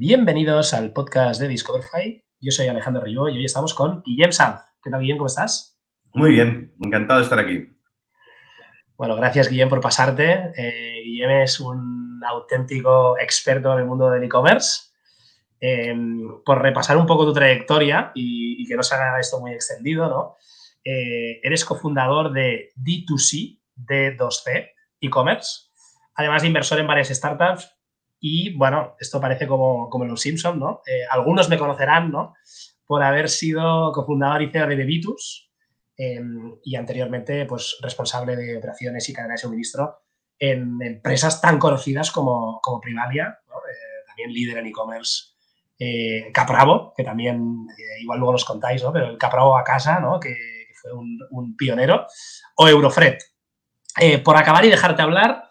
Bienvenidos al podcast de Discoverify. Yo soy Alejandro Ribó y hoy estamos con Guillem Sanz. ¿Qué tal, Guillem? ¿Cómo estás? Muy bien, encantado de estar aquí. Bueno, gracias, Guillem, por pasarte. Eh, Guillem es un auténtico experto en el mundo del e-commerce. Em, por repasar un poco tu trayectoria y, que no se haga esto muy extendido, ¿no? Eh, eres cofundador de D2C, D2C, e-commerce, además de inversor en varias startups y bueno, esto parece como, como los Simpsons, ¿no? Eh, algunos me conocerán, ¿no? Por haber sido cofundador y CEO de Bebitus em, y anteriormente, pues, responsable de operaciones y cadena de suministro en empresas tan conocidas como, como Primalia, eh, también líder en e-commerce. Eh, Capravo, que también, igual luego los contáis, ¿no? Pero el Capravo a casa, ¿no? Que, fue un, un, pionero. O Eurofret. por acabar y dejarte hablar,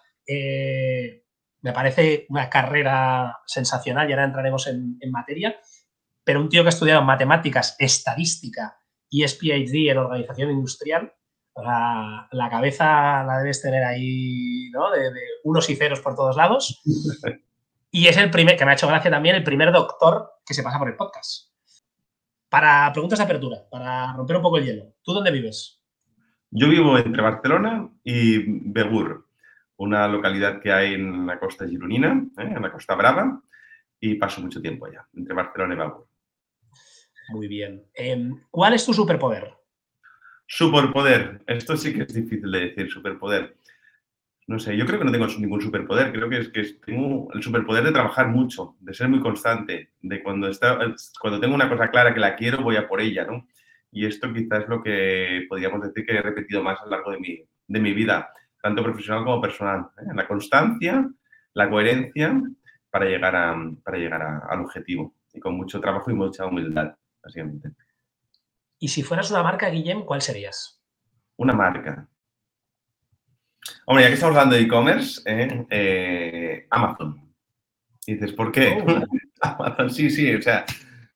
me parece una carrera sensacional y ahora entraremos en, materia, pero un tío que ha estudiado matemáticas, estadística y es PhD en organización industrial, la, cabeza la debes tener ahí, ¿no? De, unos y ceros por todos lados. Y es el primer, que me ha hecho gracia también, el primer doctor que se pasa por el podcast. Para preguntas de apertura, para romper un poco el hielo, ¿tú dónde vives? Yo vivo entre Barcelona y Begur, una localidad que hay en la costa gironina, ¿eh? en la costa brava, y paso mucho tiempo allá, entre Barcelona y Babur. Muy bien. Em, ¿Cuál es tu superpoder? Superpoder. Esto sí que es difícil de decir, superpoder. No sé, yo creo que no tengo ningún superpoder. Creo que es que tengo el superpoder de trabajar mucho, de ser muy constante, de cuando, está, cuando tengo una cosa clara que la quiero, voy a por ella, ¿no? Y esto quizás es lo que podríamos decir que he repetido más a lo largo de mi, de mi vida tanto profesional como personal. ¿eh? La constancia, la coherencia para llegar, a, para llegar al objetivo y con mucho trabajo y mucha humildad, básicamente. Y si fueras una marca, Guillem, ¿cuál serías? Una marca. Hombre, ya que estamos hablando de e-commerce, ¿eh? Eh, Amazon. Y dices, ¿por qué? Oh. Amazon, sí, sí, o sea,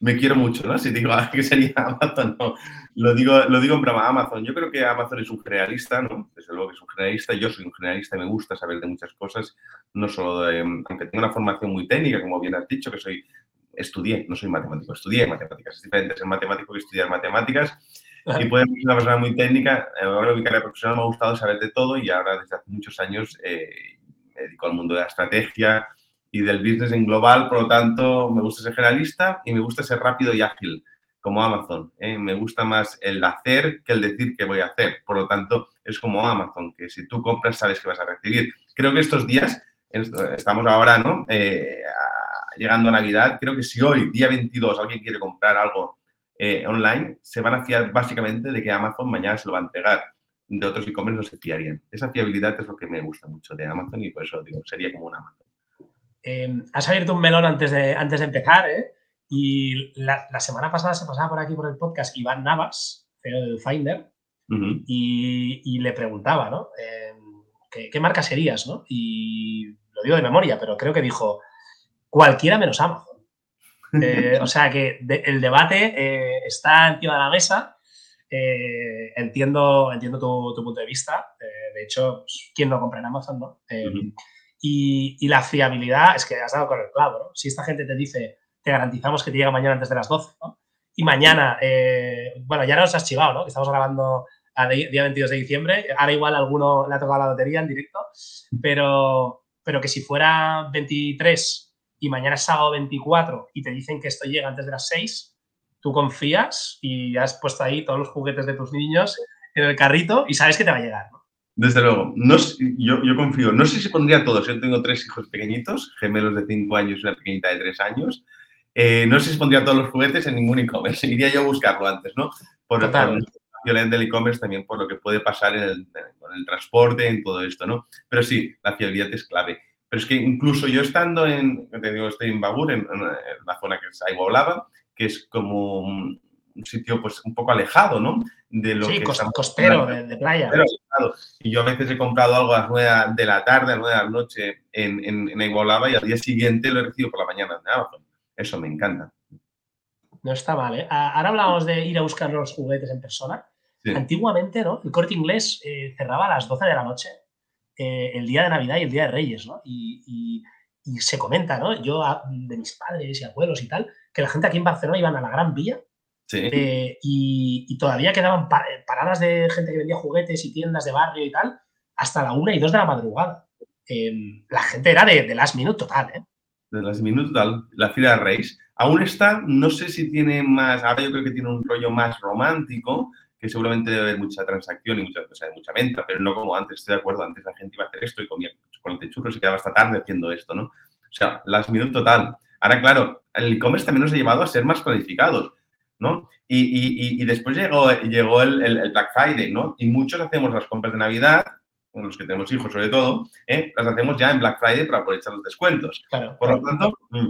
me quiero mucho, ¿no? Si digo que sería Amazon, no. Lo digo, lo digo en broma, Amazon. Yo creo que Amazon es un generalista, ¿no? Desde luego que es un generalista. Yo soy un generalista y me gusta saber de muchas cosas, no solo de, aunque tengo una formación muy técnica, como bien has dicho, que soy, estudié, no soy matemático, estudié matemáticas. Es diferente ser matemático que estudiar matemáticas. Y puede ser una persona muy técnica. Ahora mi carrera profesional me ha gustado saber de todo y ahora desde hace muchos años eh, me dedico al mundo de la estrategia, y del business en global, por lo tanto, me gusta ser generalista y me gusta ser rápido y ágil, como Amazon. ¿eh? Me gusta más el hacer que el decir que voy a hacer. Por lo tanto, es como Amazon, que si tú compras sabes que vas a recibir. Creo que estos días, estamos ahora, ¿no? Eh, llegando a Navidad, creo que si hoy, día 22, alguien quiere comprar algo eh, online, se van a fiar básicamente de que Amazon mañana se lo va a entregar. De otros e-commerce no se fiarían. Esa fiabilidad es lo que me gusta mucho de Amazon y por eso digo, sería como un Amazon. Em, has abierto un melón antes de, antes de empezar, ¿eh? Y la, semana pasada se pasaba por aquí por el podcast Iván Navas, CEO del Finder, y, le preguntaba, ¿no? Em, ¿qué, marca serías, no? Y lo digo de memoria, pero creo que dijo cualquiera menos Amazon. Eh, o sea que el debate eh, está encima de la mesa. entiendo entiendo tu, punto de vista. de hecho, pues, ¿quién no compra en Amazon, no? Em, y, la fiabilidad es que has dado con el clavo, ¿no? Si esta gente te dice, te garantizamos que te llega mañana antes de las 12, ¿no? Y mañana, eh, bueno, ya nos has chivado, ¿no? Estamos grabando a día 22 de diciembre. Ahora igual a alguno le ha tocado la lotería en directo, pero, pero que si fuera 23 y mañana es sábado 24 y te dicen que esto llega antes de las 6, tú confías y has puesto ahí todos los juguetes de tus niños en el carrito y sabes que te va a llegar, ¿no? Desde luego, no, yo, yo, confío. No sé si pondría todos. Yo tengo tres hijos pequeñitos, gemelos de 5 años y una pequeñita de 3 años. Eh, no sé si pondría todos los juguetes en ningún e-commerce. Iría yo a buscarlo antes, ¿no? Por, la violencia del e-commerce también por lo que puede pasar en el, con el transporte, en todo esto, ¿no? Pero sí, la fiabilidad es clave. Pero es que incluso yo estando en, te digo, estoy en Babur, en, la zona que es Aiboblava, que es como un sitio pues un poco alejado, ¿no? De lo sí, costero, de, playa. Y yo a veces he comprado algo a las 9 de la tarde, a las 9 de la noche en, en, en y al día siguiente lo he recibido por la mañana Eso me encanta. No está mal, ¿eh? Ahora hablábamos de ir a buscar los juguetes en persona. Antiguamente, ¿no? El corte inglés eh, cerraba a las 12 de la noche eh, el día de Navidad y el día de Reyes, ¿no? Y, y se comenta, ¿no? Yo de mis padres y abuelos y tal, que la gente aquí en Barcelona iban a la Gran Vía eh, y, todavía quedaban paradas de gente que vendía juguetes y tiendas de barrio y tal hasta la una y dos de la madrugada. Em, la gente era de, last minute total, ¿eh? De last minute total, la fila de Reis. Aún está, no sé si tiene más, ahora yo creo que tiene un rollo más romántico, que seguramente debe haber mucha transacción y mucha, mucha venta, pero no como antes, estoy de acuerdo, antes la gente iba a hacer esto y comía chocolate churros y quedaba hasta tarde haciendo esto, ¿no? O sea, last minute total. Ahora, claro, el e-commerce también nos ha llevado a ser más planificados, ¿no? Y, después llegó, llegó el, el, Black Friday, ¿no? Y muchos hacemos las compras de Navidad los que tenemos hijos sobre todo, ¿eh? las hacemos ya en Black Friday para aprovechar los descuentos. Por lo tanto, mm,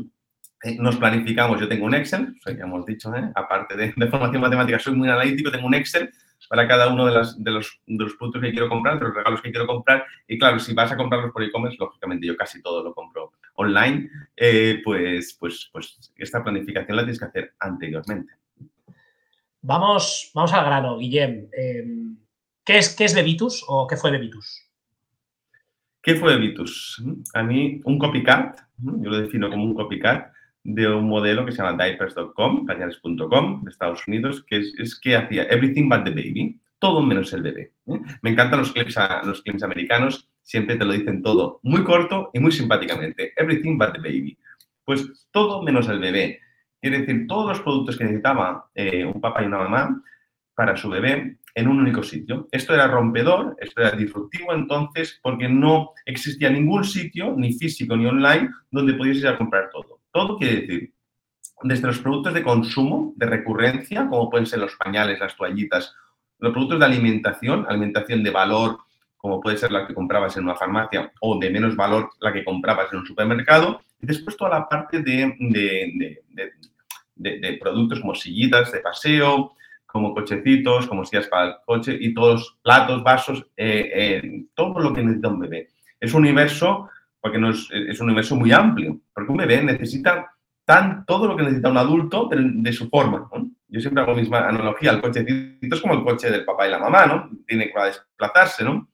eh, nos planificamos. Yo tengo un Excel, ya hemos dicho, ¿eh? aparte de, formación matemática, soy muy analítico, tengo un Excel para cada uno de, las, de, los, de, los, productos que quiero comprar, de los regalos que quiero comprar. Y claro, si vas a comprarlos por e-commerce, lógicamente yo casi todo lo compro online, pues, pues, pues esta planificación la tienes que hacer anteriormente. Vamos, vamos al grano, Guillem. Em, ¿Qué es, qué es Levitus o qué fue Levitus? ¿Qué fue Levitus? A mí, un copycat, yo lo defino como un copycat de un modelo que se llama diapers.com, pañales.com, de Estados Unidos, que es, que hacía everything but the baby, todo menos el bebé. ¿eh? Me encantan los clips, los clips americanos, siempre te lo dicen todo muy corto y muy simpáticamente, everything but the baby. Pues todo menos el bebé. Quiere decir, todos los productos que necesitaba eh, un papá y una mamá para su bebé en un único sitio. Esto era rompedor, esto era disruptivo entonces porque no existía ningún sitio, ni físico ni online, donde pudiese ir a comprar todo. Todo quiere decir, desde los productos de consumo, de recurrencia, como pueden ser los pañales, las toallitas, los productos de alimentación, alimentación de valor, como puede ser la que comprabas en una farmacia, o de menos valor la que comprabas en un supermercado, y después toda la parte de productos como sillitas de paseo, como cochecitos, como sillas para el coche y todos platos, vasos, eh, eh, todo lo que necesita un bebé. Es un universo, porque es, un universo muy amplio, porque un bebé necesita tan, todo lo que necesita un adulto, de su forma. Yo siempre hago la misma analogía, el cochecito es como el coche del papá y la mamá, ¿no? Tiene que desplazarse, ¿no?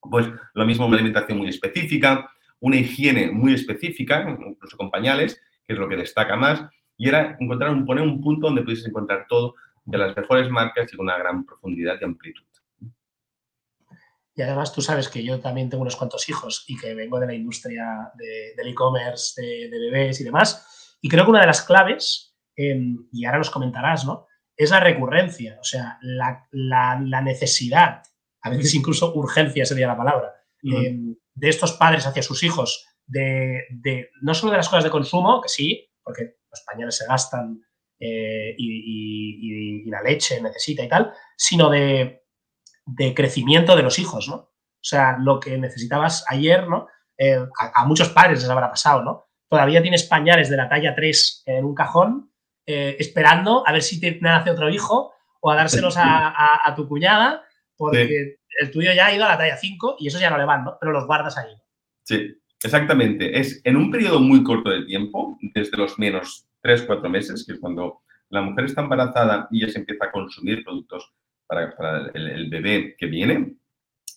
Pues lo mismo una alimentación muy específica, una higiene muy específica, incluso con pañales, que es lo que destaca más, y era encontrar un, poner un punto donde pudiese encontrar todo de las mejores marcas y con una gran profundidad y amplitud. Y además tú sabes que yo también tengo unos cuantos hijos y que vengo de la industria del e-commerce, de, bebés y demás. Y creo que una de las claves, em, y ahora nos comentarás, ¿no? Es la recurrencia, o sea, la, necesidad, a veces incluso urgencia sería la palabra, em, de estos padres hacia sus hijos, de, de, no solo de las cosas de consumo, que sí, porque los pañales se gastan eh, y, la leche necesita y tal, sino de, crecimiento de los hijos, ¿no? O sea, lo que necesitabas ayer, ¿no? Eh, a, muchos padres les habrá pasado, ¿no? Todavía tienes pañales de la talla 3 en un cajón, eh, esperando a ver si te nace otro hijo o a dárselos a, tu cuñada, porque el tuyo ya ha ido a la talla 5 y esos ya no le van, ¿no? Pero los guardas ahí. Sí, exactamente. Es en un periodo muy corto de tiempo, desde los menos tres, cuatro meses, que es cuando la mujer está embarazada y ya se empieza a consumir productos para, el, bebé que viene,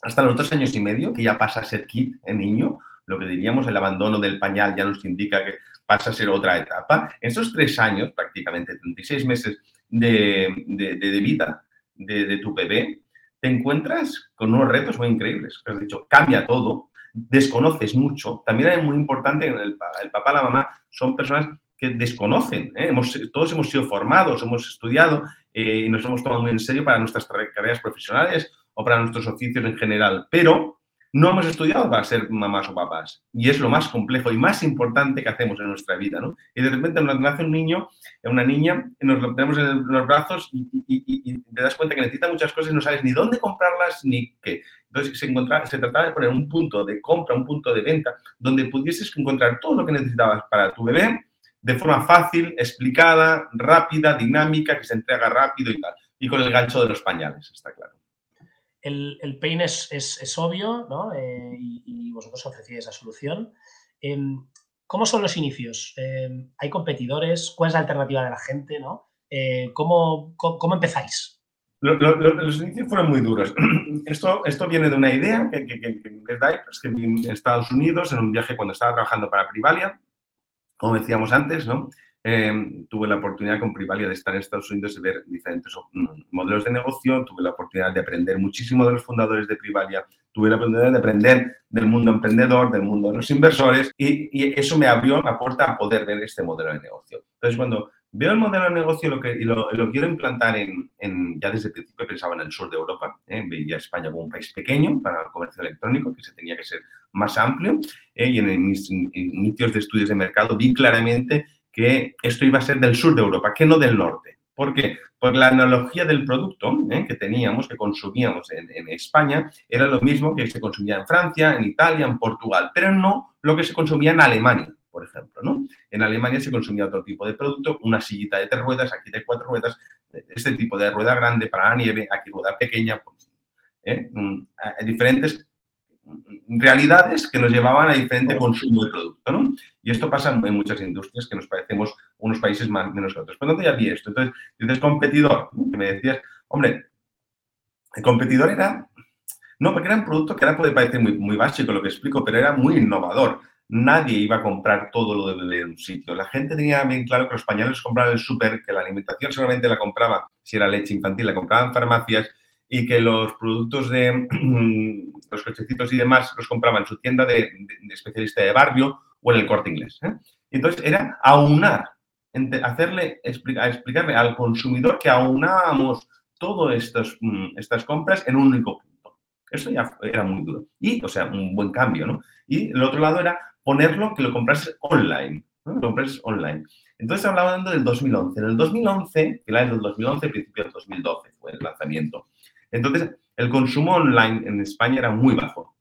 hasta los dos años y medio, que ya pasa a ser kit en niño, lo que diríamos el abandono del pañal ya nos indica que pasa a ser otra etapa. En esos tres años, prácticamente 36 meses de, de, vida de, tu bebé, te encuentras con unos retos muy increíbles. Has dicho, cambia todo, desconoces mucho. También es muy importante, el, el papá, la mamá son personas que desconocen. ¿eh? Hemos, todos hemos sido formados, hemos estudiado eh, y nos hemos tomado muy en serio para nuestras carreras profesionales o para nuestros oficios en general, pero no hemos estudiado para ser mamás o papás. Y es lo más complejo y más importante que hacemos en nuestra vida. ¿no? Y de repente nos nace un niño, una niña, nos lo tenemos en los brazos y, te das cuenta que necesita muchas cosas y no sabes ni dónde comprarlas ni qué. Entonces se, trataba de poner un punto de compra, un punto de venta, donde pudieses encontrar todo lo que necesitabas para tu bebé de forma fácil, explicada, rápida, dinámica, que se entrega rápido y tal. Y con el gancho de los pañales, está claro. El, el pain es, obvio, ¿no? Eh, y, vosotros ofrecéis esa solución. Em, ¿Cómo son los inicios? Em, ¿Hay competidores? ¿Cuál es la alternativa de la gente? ¿no? Eh, ¿cómo, cómo, empezáis? Los inicios fueron muy duros. Esto, esto viene de una idea que, que, que, que, que en Estados Unidos, en un viaje cuando estaba trabajando para Privalia, como decíamos antes, ¿no? Eh, tuve la oportunidad con Privalia de estar en Estados Unidos y ver diferentes mm, modelos de negocio, tuve la oportunidad de aprender muchísimo de los fundadores de Privalia, tuve la oportunidad de aprender del mundo emprendedor, del mundo de los inversores y, y eso me abrió la puerta a poder ver este modelo de negocio. Entonces, cuando veo el modelo de negocio que, y lo, lo quiero implantar en, en, ya desde el principio pensaba en el sur de Europa, ¿eh? veía España como un país pequeño para el comercio electrónico, que se tenía que ser más amplio, ¿eh? y en mis inicios de estudios de mercado vi claramente que esto iba a ser del sur de Europa, que no del norte. ¿Por qué? Por la analogía del producto ¿eh? que teníamos, que consumíamos en, España, era lo mismo que se consumía en Francia, en Italia, en Portugal, pero no lo que se consumía en Alemania, por ejemplo. ¿no? En Alemania se consumía otro tipo de producto, una sillita de tres ruedas, aquí de cuatro ruedas, este tipo de rueda grande para la nieve, aquí rueda pequeña, pues, ¿eh? Mm, diferentes realidades que nos llevaban a diferente consumo de producto, ¿no? Y esto pasa en muchas industrias que nos parecemos unos países más menos que otros. Pero no ya vi esto. Entonces, dices competidor, que me decías, hombre, el competidor era, no, porque era un producto que ahora puede parecer muy, muy básico lo que explico, pero era muy innovador. Nadie iba a comprar todo lo de un sitio. La gente tenía bien claro que los pañales compraban el súper, que la alimentación solamente la compraba, si era leche infantil, la compraban farmacias y que los productos de los cochecitos y demás los compraba en su tienda de, especialista de barrio o en el corte inglés. ¿eh? Entonces era aunar, hacerle, explicar, explicarle al consumidor que aunábamos todas estas, mm, estas compras en un único punto. Eso ya era muy duro. Y, o sea, un buen cambio, ¿no? Y el otro lado era ponerlo que lo comprases online. Lo comprases online. Entonces hablando del 2011. En el 2011, finales del 2011, principio del 2012 fue el lanzamiento. Entonces, el consumo online en España era muy bajo.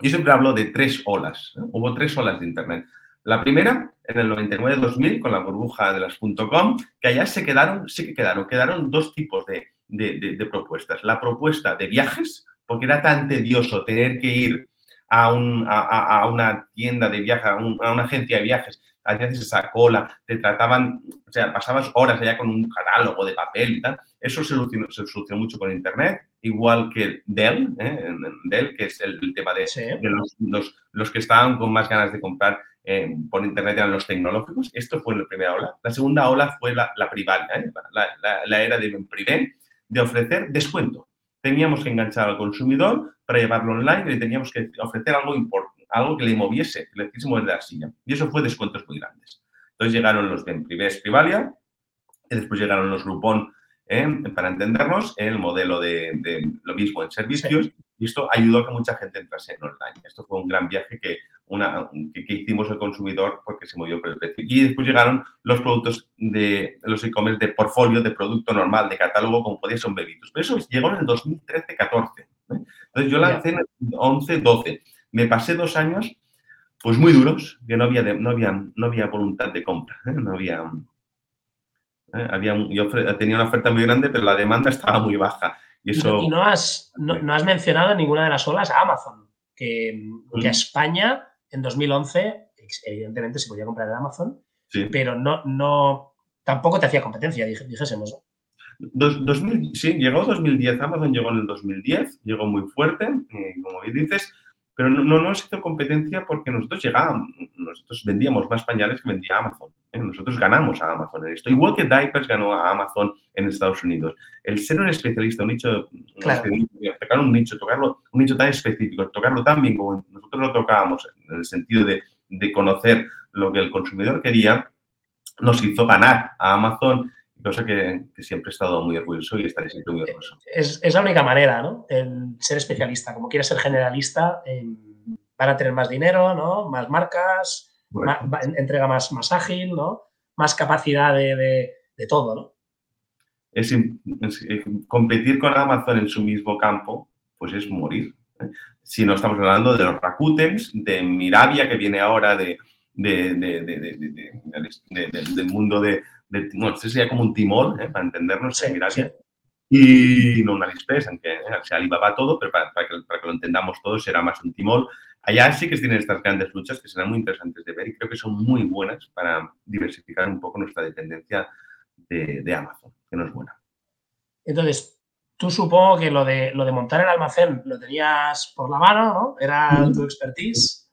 Yo siempre hablo de tres olas. Hubo tres olas de Internet. La primera, en el 99-2000, con la burbuja de las .com, que allá se quedaron, sí que quedaron, quedaron dos tipos de, de, propuestas. La propuesta de viajes, porque era tan tedioso tener que ir a, un, a, a una tienda de viajes, a, un, a, una agencia de viajes, hacías esa cola, te trataban, o sea, pasabas horas allá con un catálogo de papel y tal. Eso se solucionó, se solucionó mucho con Internet, igual que Dell, ¿eh? Dell, que es el, tema de, sí. de los, los, los, que estaban con más ganas de comprar eh, por Internet eran los tecnológicos. Esto fue la primera ola. La segunda ola fue la, la privada, ¿eh? la, la, la, era de privé, de ofrecer descuento. Teníamos que enganchar al consumidor para llevarlo online y teníamos que ofrecer algo importante, algo que le moviese, que le hiciese mover de la silla. Y eso fue descuentos muy grandes. Entonces llegaron los de Privés Privalia, y después llegaron los Groupon, ¿eh? para entendernos, el modelo de, de, lo mismo en servicios, y esto ayudó a que mucha gente entrase en online. Esto fue un gran viaje que una, que, que, hicimos el consumidor porque se movió por el precio. Y después llegaron los productos de los e-commerce de portfolio, de producto normal, de catálogo, como podía ser un Bebitus. Pero eso llegó en el 2013-14. ¿eh? Entonces yo lancé en el 11-12. Me pasé dos años, pues muy duros, que no había, de, no había, no había voluntad de compra. ¿eh? No había... ¿eh? había yo tenía una oferta muy grande, pero la demanda estaba muy baja. Y, eso... y no, has, no, no has mencionado en ninguna de las olas a Amazon, que, que a España en 2011, evidentemente se podía comprar en Amazon, sí. pero no, no, tampoco te hacía competencia, dijésemos. Dos, 2000, sí, llegó 2010, Amazon llegó en el 2010, llegó muy fuerte, eh, como bien dices, pero no, no nos hizo competencia porque nosotros llegábamos, nosotros vendíamos más pañales que vendía Amazon. ¿eh? Nosotros ganamos a Amazon en esto. Igual que Diapers ganó a Amazon en Estados Unidos. El ser un especialista, un nicho, claro. tocar un nicho, tocarlo, un nicho tan específico, tocarlo tan bien como nosotros lo tocábamos, en el sentido de, de conocer lo que el consumidor quería, nos hizo ganar a Amazon cosa que, que, siempre he estado muy orgulloso y estaré siempre muy orgulloso. Es, es la única manera, ¿no? El ser especialista. Como quieres ser generalista, eh, van a tener más dinero, ¿no? Más marcas, bueno. entrega más, más ágil, ¿no? Más capacidad de, de, de todo, ¿no? Es, competir con Amazon en su mismo campo, pues es morir. ¿eh? Si no estamos hablando de los Rakutens, de Mirabia, que viene ahora de, de, del mundo de, de, bueno, este sería como un timón, ¿eh? para entendernos, sí. Y no un AliExpress, aunque ¿eh? se Alibaba todo, pero para, para, que, para, que, lo entendamos todo será más un timón. Allá sí que tienen estas grandes luchas que serán muy interesantes de ver y creo que son muy buenas para diversificar un poco nuestra dependencia de, de Amazon, que no es buena. Entonces, tú supongo que lo de, lo de montar el almacén lo tenías por la mano, ¿no? Era tu expertise.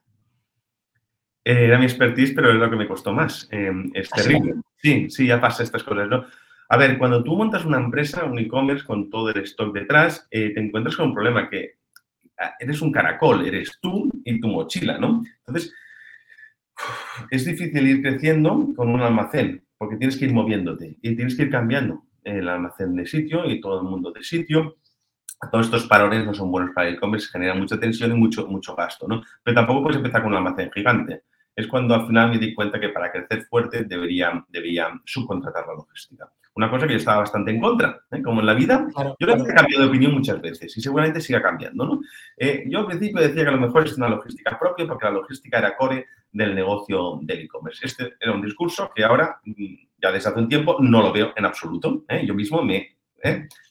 Eh, era mi expertise, pero es lo que me costó más. Em, es ¿Ah, terrible. Sí? sí, ya pasa estas cosas, ¿no? A ver, cuando tú montas una empresa, un e-commerce con todo el stock detrás, eh, te encuentras con un problema que ah, eres un caracol, eres tú y tu mochila, ¿no? Entonces, es difícil ir creciendo con un almacén, porque tienes que ir moviéndote y tienes que ir cambiando el almacén de sitio y todo el mundo de sitio. Todos estos parones no son buenos para el e-commerce, generan mucha tensión y mucho, mucho gasto, ¿no? Pero tampoco puedes empezar con un almacén gigante. Es cuando al final me di cuenta que para crecer fuerte debería, debería subcontratar la logística. Una cosa que yo estaba bastante en contra, ¿eh? como en la vida. yo creo que he cambiado de opinión muchas veces y seguramente siga cambiando. ¿no? Eh, yo al principio decía que a lo mejor es una logística propia porque la logística era core del negocio del e-commerce. Este era un discurso que ahora, mm, ya desde hace un tiempo, no lo veo en absoluto. ¿eh? Yo mismo me,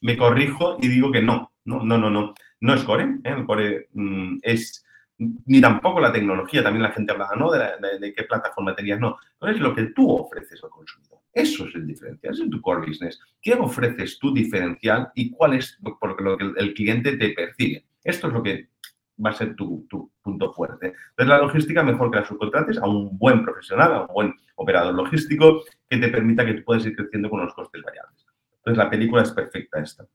me corrijo y digo que no, no, no, no, no. No es core. El core mm, es ni tampoco la tecnología, también la gente hablaba, ¿no? De, qué plataforma tenías, no. Es lo que tú ofreces al consumidor. Eso es el diferencial, es tu core business. ¿Qué ofreces tu diferencial y cuál es por lo que el cliente te percibe? Esto es lo que va a ser tu, punto fuerte. Entonces, la logística mejor que la subcontrates a un buen profesional, a un buen operador logístico que te permita que tú puedas ir creciendo con los costes variables. Entonces, la película es perfecta esta.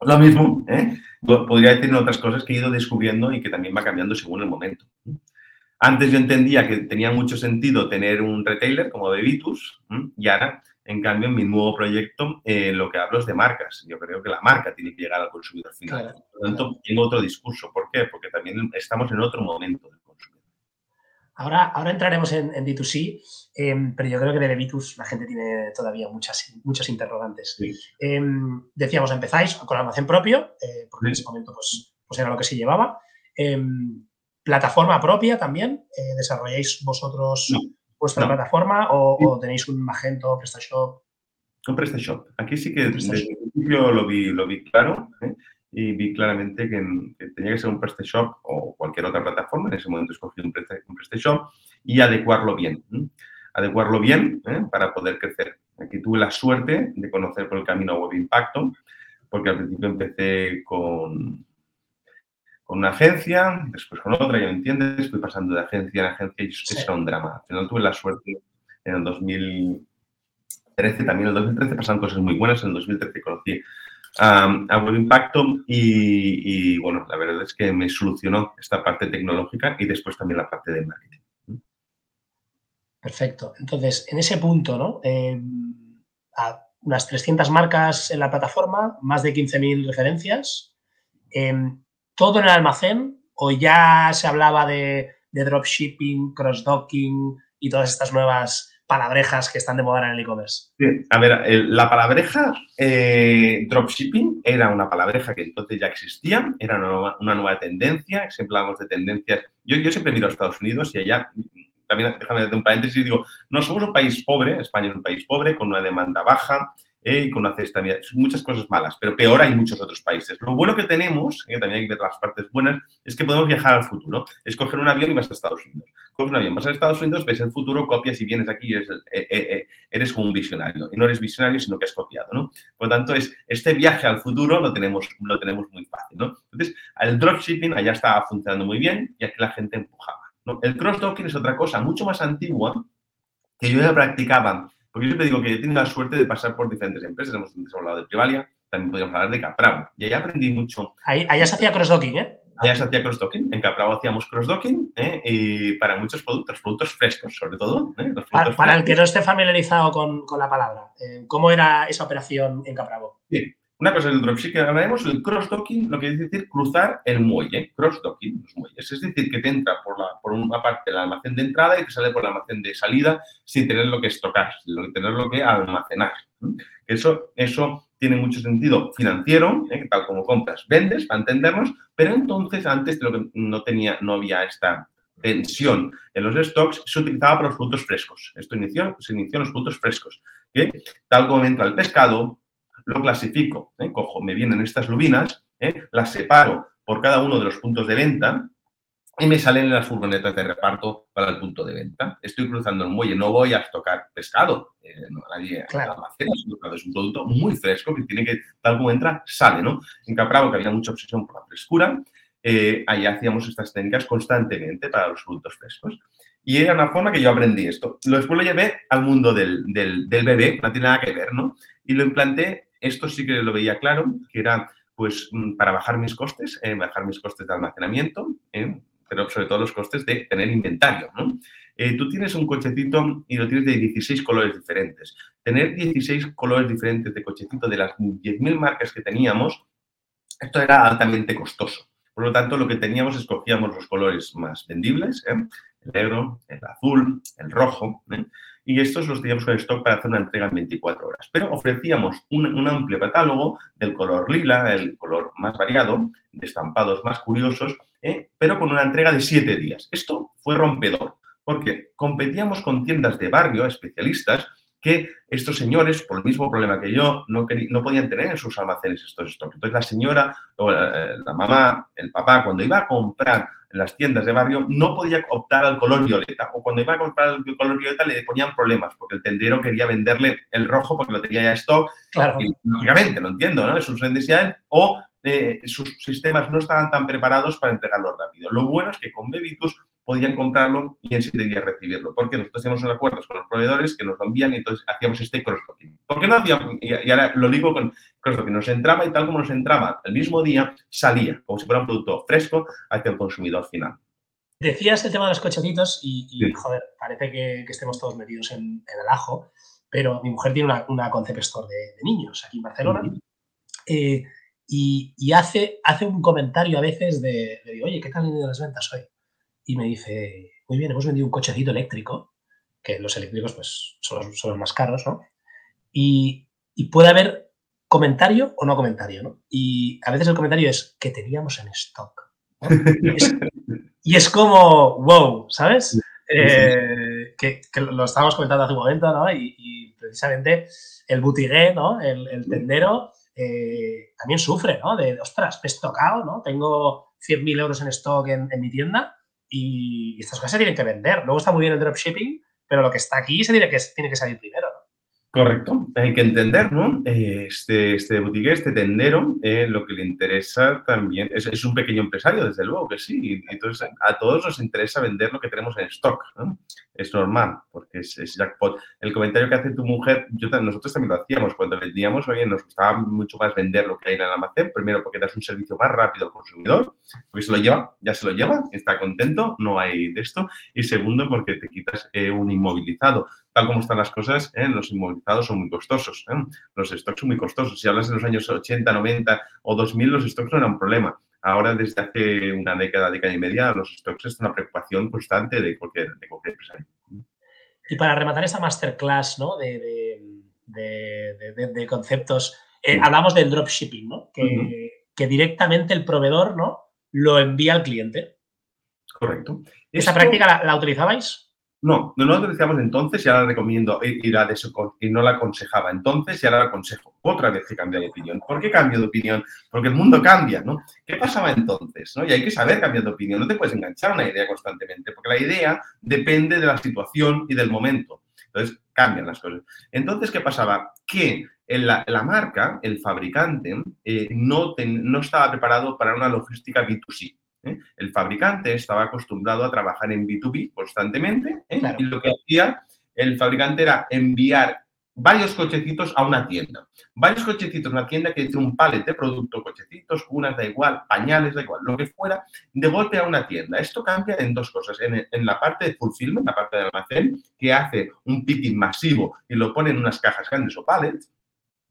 Lo mismo, ¿eh? podría decir otras cosas que he ido descubriendo y que también va cambiando según el momento. Antes yo entendía que tenía mucho sentido tener un retailer como Bebitus y ahora, en cambio, en mi nuevo proyecto eh, lo que hablo es de marcas. Yo creo que la marca tiene que llegar al consumidor final. Por lo tanto, tengo otro discurso. ¿Por qué? Porque también estamos en otro momento del. Ahora, ahora entraremos en, en D2C, em, pero yo creo que de Bebitus la gente tiene todavía muchas, muchos interrogantes. Em, decíamos, empezáis con almacén propio, eh, porque en ese momento pues, pues era lo que se llevaba. Em, plataforma propia también? Eh, ¿Desarrolláis vosotros vuestra plataforma o, tenéis un Magento, PrestaShop? Un PrestaShop. Aquí sí que desde el principio lo vi, lo vi claro ¿eh? Y vi claramente que, tenía que ser un PrestaShop o cualquier otra plataforma. En ese momento escogí un, PrestaShop y adecuarlo bien. Adecuarlo bien ¿eh? para poder crecer. Aquí tuve la suerte de conocer por el camino Web Impacto, porque al principio empecé con, con una agencia, después con otra, ya me entiendes, fui pasando de agencia en agencia y eso era un drama. Al final tuve la suerte en el 2013, también en el 2013 pasaron cosas muy buenas, en el 2013 conocí a Web Impacto y, bueno, la verdad es que me solucionó esta parte tecnológica y después también la parte de marketing. Perfecto. Entonces, en ese punto, ¿no? Eh, a unas 300 marcas en la plataforma, más de 15.000 referencias. Eh, todo en el almacén o ya se hablaba de, dropshipping, cross-docking y todas estas nuevas palabrejas que están de moda en el e-commerce? a ver, la palabreja eh, dropshipping era una palabreja que entonces ya existía, era una nueva, tendencia, siempre hablamos de tendencias. Yo, yo siempre miro a Estados Unidos y allá, también déjame hacer un paréntesis digo, no somos un país pobre, España es un país pobre, con una demanda baja, eh, y con cesta muchas cosas malas, pero peor hay muchos otros países. Lo bueno que tenemos, que también hay que ver las partes buenas, es que podemos viajar al futuro. Es coger un avión y vas a Estados Unidos. Coges un avión, vas a Estados Unidos, ves el futuro, copias y vienes aquí y eres, eh, eh, eres como un visionario. Y no eres visionario, sino que has copiado, ¿no? Por lo tanto, es, este viaje al futuro lo tenemos, tenemos muy fácil, ¿no? Entonces, el dropshipping allá estaba funcionando muy bien y aquí la gente empujaba. El cross-docking es otra cosa mucho más antigua que yo ya practicaba porque yo siempre digo que he tenido la suerte de pasar por diferentes empresas. Hemos hablado de Privalia, también podríamos hablar de Capravo. Y ahí aprendí mucho. Ahí, allá se hacía cross-docking, ¿eh? Allá se hacía cross-docking. En Capravo hacíamos cross-docking ¿eh? y para muchos productos, productos frescos, sobre todo. ¿eh? para, el que no esté familiarizado con, con la palabra, eh, ¿cómo era esa operación en Capravo? Sí. Una cosa es el dropshipping, hablaremos el cross-docking, lo que quiere decir cruzar el muelle, cross-docking, los muelles. Es decir, que te entra por, la, por una parte del almacén de entrada y te sale por el almacén de salida sin tener lo que estocar, sin tener lo que almacenar. Eso, eso tiene mucho sentido financiero, ¿eh? tal como compras, vendes, para entendernos, pero entonces antes de lo que no, tenía, no había esta tensión en los stocks, se utilizaba para los productos frescos. Esto inició, se inició en los productos frescos, que tal como entra el pescado, lo clasifico, ¿eh? cojo, me vienen estas lubinas, ¿eh? las separo por cada uno de los puntos de venta y me salen las furgonetas de reparto para el punto de venta. Estoy cruzando el muelle, no voy a estocar pescado, eh, no, nadie claro. es un producto muy fresco que tiene que, tal como entra, sale, ¿no? En Capravo, que había mucha obsesión por la frescura, eh, ahí hacíamos estas técnicas constantemente para los productos frescos. Y era una forma que yo aprendí esto. Después lo llevé al mundo del, del, del bebé, no tiene nada que ver, ¿no? Y lo implanté, esto sí que lo veía claro, que era pues mm, para bajar mis costes, eh, bajar mis costes de almacenamiento, eh, pero sobre todo los costes de tener inventario. Eh, tú tienes un cochecito y lo tienes de 16 colores diferentes. Tener 16 colores diferentes de cochecito de las 10.000 marcas que teníamos, esto era altamente costoso. Por lo tanto, lo que teníamos, escogíamos los colores más vendibles, el negro, el azul, el rojo. Y estos los teníamos con stock para hacer una entrega en 24 horas. Pero ofrecíamos un, amplio catálogo del color lila, el color más variado, de estampados más curiosos, ¿eh? pero con una entrega de siete días. Esto fue rompedor, porque competíamos con tiendas de barrio, especialistas, que estos señores, por el mismo problema que yo, no, no podían tener en sus almacenes estos stocks. Entonces la señora, o la, la, mamá, el papá, cuando iba a comprar en las tiendas de barrio, no podía optar al color violeta. O cuando iba a comprar el color violeta le ponían problemas, porque el tendero quería venderle el rojo porque lo tenía ya stock. Claro. Y, lógicamente, lo entiendo, ¿no? Es un necesidad. O eh, sus sistemas no estaban tan preparados para entregarlo rápido. Lo bueno es que con Bebitus podían comprarlo y en siete días recibirlo, porque nosotros hacíamos unos acuerdos con los proveedores que nos lo envían y entonces hacíamos este cross-docking. ¿Por qué no hacíamos? Y ahora lo digo con cross-docking. Nos entraba y tal como nos entraba el mismo día, salía como si fuera un producto fresco hacia el consumidor final. Decías el tema de los cochecitos y, y sí. joder, parece que, que, estemos todos metidos en, en, el ajo, pero mi mujer tiene una, una concept store de, de niños aquí en Barcelona. Eh, y, y, hace, hace un comentario a veces de, de, oye, ¿qué tal han ido las ventas hoy? Y me dice, muy bien, hemos vendido un cochecito eléctrico, que los eléctricos pues son los, son los más caros, ¿no? Y, y, puede haber comentario o no comentario, ¿no? Y a veces el comentario es que teníamos en stock. ¿no? Y, es, y, es, como, wow, ¿sabes? Eh, que, que, lo estábamos comentando hace un momento, ¿no? Y, y precisamente el butigué, ¿no? El, el tendero eh, también sufre, ¿no? De, ostras, me he estocado, ¿no? Tengo 100.000 euros en stock en, en, mi tienda y estas cosas se tienen que vender. Luego está muy bien el dropshipping, pero lo que está aquí se tiene que, tiene que salir primero. Correcto, hay que entender, ¿no? Este, este boutique, este tendero, eh, lo que le interesa también, es, un pequeño empresario, desde luego que sí, entonces a todos nos interesa vender lo que tenemos en stock, ¿no? Es normal, porque es, jackpot. El comentario que hace tu mujer, nosotros también lo hacíamos, cuando vendíamos, oye, nos gustaba mucho más vender lo que hay en el almacén, primero porque das un servicio más rápido al consumidor, porque se lo lleva, ya se lo lleva, está contento, no hay de esto, y segundo porque te quitas eh, un inmovilizado tal como están las cosas, ¿eh? los inmovilizados son muy costosos. ¿eh? Los stocks son muy costosos. Si hablas de los años 80, 90 o 2000, los stocks no eran un problema. Ahora, desde hace una década, década y media, los stocks es una preocupación constante de cualquier, de cualquier empresario. Y para rematar esta masterclass ¿no? de, de, de, de conceptos, eh, hablamos del dropshipping, ¿no? que, uh -huh. que directamente el proveedor ¿no? lo envía al cliente. Correcto. ¿Esa Esto... práctica la, la utilizabais? No, no la utilizamos entonces y ahora recomiendo y, la de y no la aconsejaba entonces y ahora la aconsejo. Otra vez que cambia de opinión. ¿Por qué cambio de opinión? Porque el mundo cambia, ¿no? ¿Qué pasaba entonces? ¿no? Y hay que saber cambiar de opinión. No te puedes enganchar a una idea constantemente, porque la idea depende de la situación y del momento. Entonces, cambian las cosas. Entonces, ¿qué pasaba? Que la, la marca, el fabricante, eh, no, no estaba preparado para una logística B2C. ¿Eh? El fabricante estaba acostumbrado a trabajar en B2B constantemente ¿eh? claro. y lo que hacía el fabricante era enviar varios cochecitos a una tienda. Varios cochecitos, una tienda que tiene un palet de producto, cochecitos, unas da igual, pañales, da igual, lo que fuera, de golpe a una tienda. Esto cambia en dos cosas. En, en la parte de fulfillment, la parte de almacén, que hace un picking masivo y lo pone en unas cajas grandes o pallets,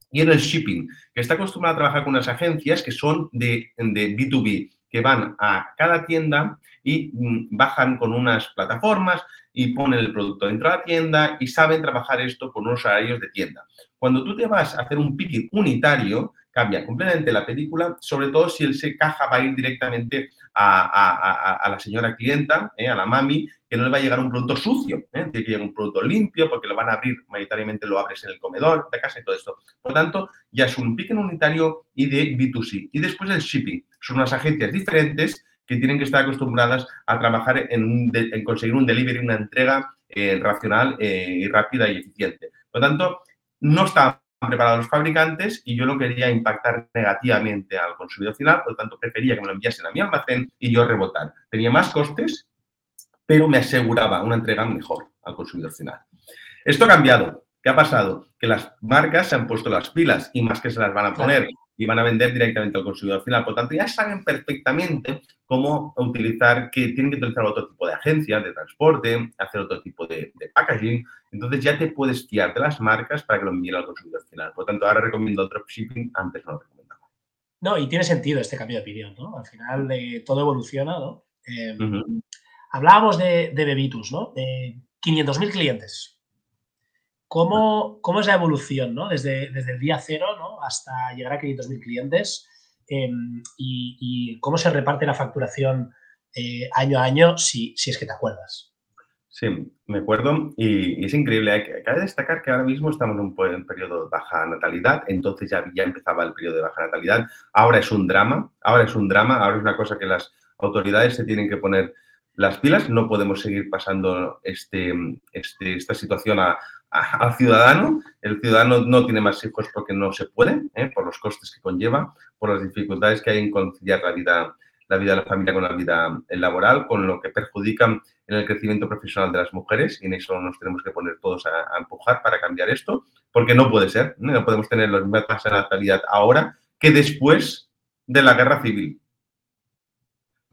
y en el shipping, que está acostumbrado a trabajar con unas agencias que son de, de B2B, que van a cada tienda y mm, bajan con unas plataformas y ponen el producto dentro de la tienda y saben trabajar esto con unos horarios de tienda. Cuando tú te vas a hacer un picking unitario, cambia completamente la película, sobre todo si ese caja va a ir directamente a, la señora clienta, eh, a la mami, que no le va a llegar un producto sucio, ¿eh? tiene que llegar un producto limpio porque lo van a abrir, mayoritariamente lo abres en el comedor de casa y todo esto. Por lo tanto, ya es un picking unitario y de B2C. Y después el shipping. Son unas agencias diferentes que tienen que estar acostumbradas a trabajar en, conseguir un delivery, una entrega eh, racional eh, y rápida y eficiente. Por lo tanto, no estaban preparados los fabricantes y yo no quería impactar negativamente al consumidor final, por lo tanto prefería que me lo enviasen a mi almacén y yo rebotar. Tenía más costes, pero me aseguraba una entrega mejor al consumidor final. Esto ha cambiado. ¿Qué ha pasado? Que las marcas se han puesto las pilas y más que se las van a poner y van a vender directamente al consumidor final. Por tanto, ya saben perfectamente cómo utilizar, que tienen que utilizar otro tipo de agencia de transporte, hacer otro tipo de, packaging. Entonces ya te puedes fiar de las marcas para que lo envíen al consumidor final. Por tanto, ahora recomiendo dropshipping, antes no lo recomendaba. No, y tiene sentido este cambio de opinión, ¿no? Al final eh, todo evoluciona, ¿no? Eh, hablábamos de, de Bebitus, ¿no? De 500.000 clientes. ¿Cómo, ¿Cómo, es la evolución ¿no? desde, desde el día cero ¿no? hasta llegar a 500.000 clientes? Em, y, cómo se reparte la facturación eh, año a año, si, si, es que te acuerdas? Sí, me acuerdo y, es increíble. Cabe destacar que ahora mismo estamos en un, periodo de baja natalidad, entonces ya, ya empezaba el periodo de baja natalidad. Ahora es un drama, ahora es un drama, ahora es una cosa que las autoridades se tienen que poner las pilas, no podemos seguir pasando este, este, esta situación a, al ciudadano. El ciudadano no tiene más hijos porque no se puede, ¿eh? por los costes que conlleva, por las dificultades que hay en conciliar la vida, la vida de la familia con la vida laboral, con lo que perjudica en el crecimiento profesional de las mujeres. Y en eso nos tenemos que poner todos a, empujar para cambiar esto, porque no puede ser. No podemos tener las mismas tasas de natalidad ahora que después de la guerra civil.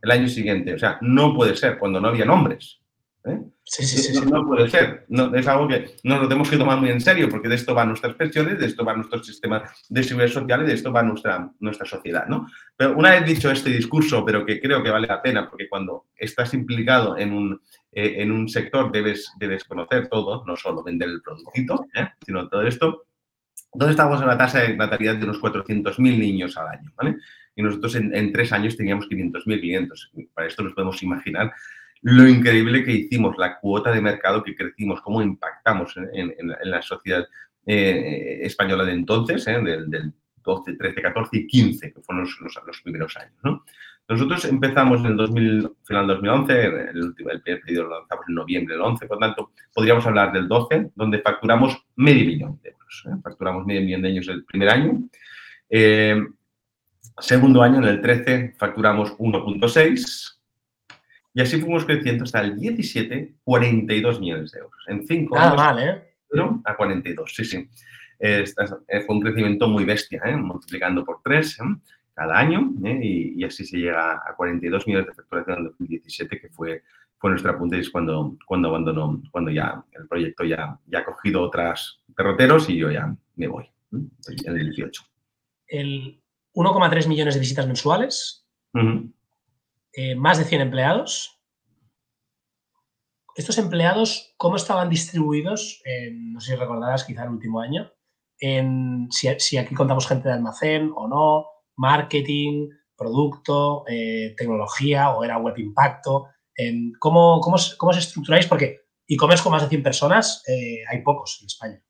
El año siguiente. O sea, no puede ser cuando no había hombres. ¿Eh? Sí, sí, sí, no, puede ser. No, es algo que nos lo tenemos que tomar muy en serio, porque de esto van nuestras pensiones, de esto va nuestro sistema de seguridad social y de esto va nuestra, nuestra sociedad. ¿no? Pero una vez dicho este discurso, pero que creo que vale la pena, porque cuando estás implicado en un, eh, en un sector debes, debes conocer todo, no solo vender el producto, ¿eh? sino todo esto. Entonces estamos en una tasa de natalidad de unos 400.000 niños al año. ¿vale? Y nosotros en, en tres años teníamos 500.000 clientes. Para esto nos podemos imaginar lo increíble que hicimos, la cuota de mercado que crecimos, cómo impactamos en, la sociedad eh, española de entonces, eh, del, 12, 13, 14 y 15, que fueron los, primeros años. Nosotros empezamos en el 2000, final 2011, el, el primer pedido lo lanzamos en noviembre del 11, por tanto, podríamos hablar del 12, donde facturamos medio millón de euros. ¿eh? Facturamos medio millón de euros el primer año. segundo año, en el 13, facturamos 1.6 y así fuimos creciendo hasta el 17, 42 millones de euros. En 5 años. mal, ¿eh? A 42, sí, sí. Eh, fue un crecimiento muy bestia, ¿eh? multiplicando por 3 ¿eh? cada año y, así se llega a 42 millones de facturación en 2017, que fue, fue nuestra punta y es cuando, cuando abandonó, cuando ya el proyecto ya, ya ha cogido otras derroteros y yo ya me voy en el 18. El 1,3 millones de visitas mensuales. Eh, más de 100 empleados. Estos empleados, ¿cómo estaban distribuidos? no sé si recordarás, quizá el último año. En, si, aquí contamos gente de almacén o no, marketing, producto, eh, tecnología o era web impacto. ¿cómo, cómo, cómo, os estructuráis? Porque e-commerce con más de 100 personas eh, hay pocos en España.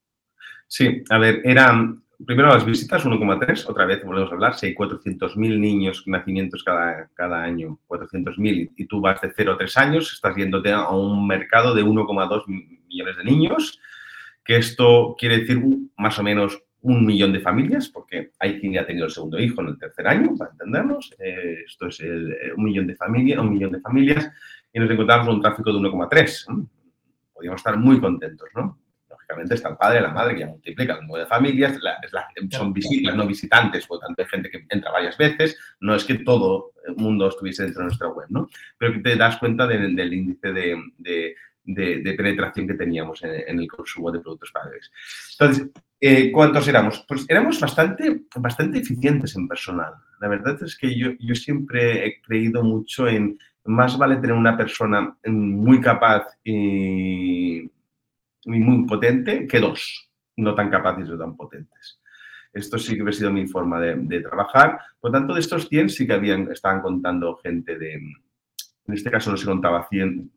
Sí, a ver, eran primero las visitas, 1,3, otra vez volvemos a hablar, si hay 400.000 niños, nacimientos cada, cada año, 400.000, y tú vas de 0 a 3 años, estás yéndote a un mercado de 1,2 millones de niños, que esto quiere decir más o menos un millón de familias, porque hay quien ya ha tenido el segundo hijo en el tercer año, para entendernos. Eh, esto es eh, un millón de familias, un millón de familias, y nos encontramos con un tráfico de 1,3. Podríamos estar muy contentos, ¿no? Lógicamente está el padre la madre que ya multiplican el número de familias, son visitas, no visitantes, por tanto hay gente que entra varias veces, no es que todo el mundo estuviese dentro de nuestra web, ¿no? Pero que te das cuenta del índice de, penetración que teníamos en, el consumo de productos padres. Entonces, eh, ¿cuántos éramos? Pues éramos bastante, bastante eficientes en personal. La verdad es que yo, yo siempre he creído mucho en más vale tener una persona muy capaz y muy potente que dos, no tan capaces o tan potentes. Esto sí que ha sido mi forma de, trabajar. Por tanto, de estos 100 sí que habían, estaban contando gente de, en este caso no se contaba 100,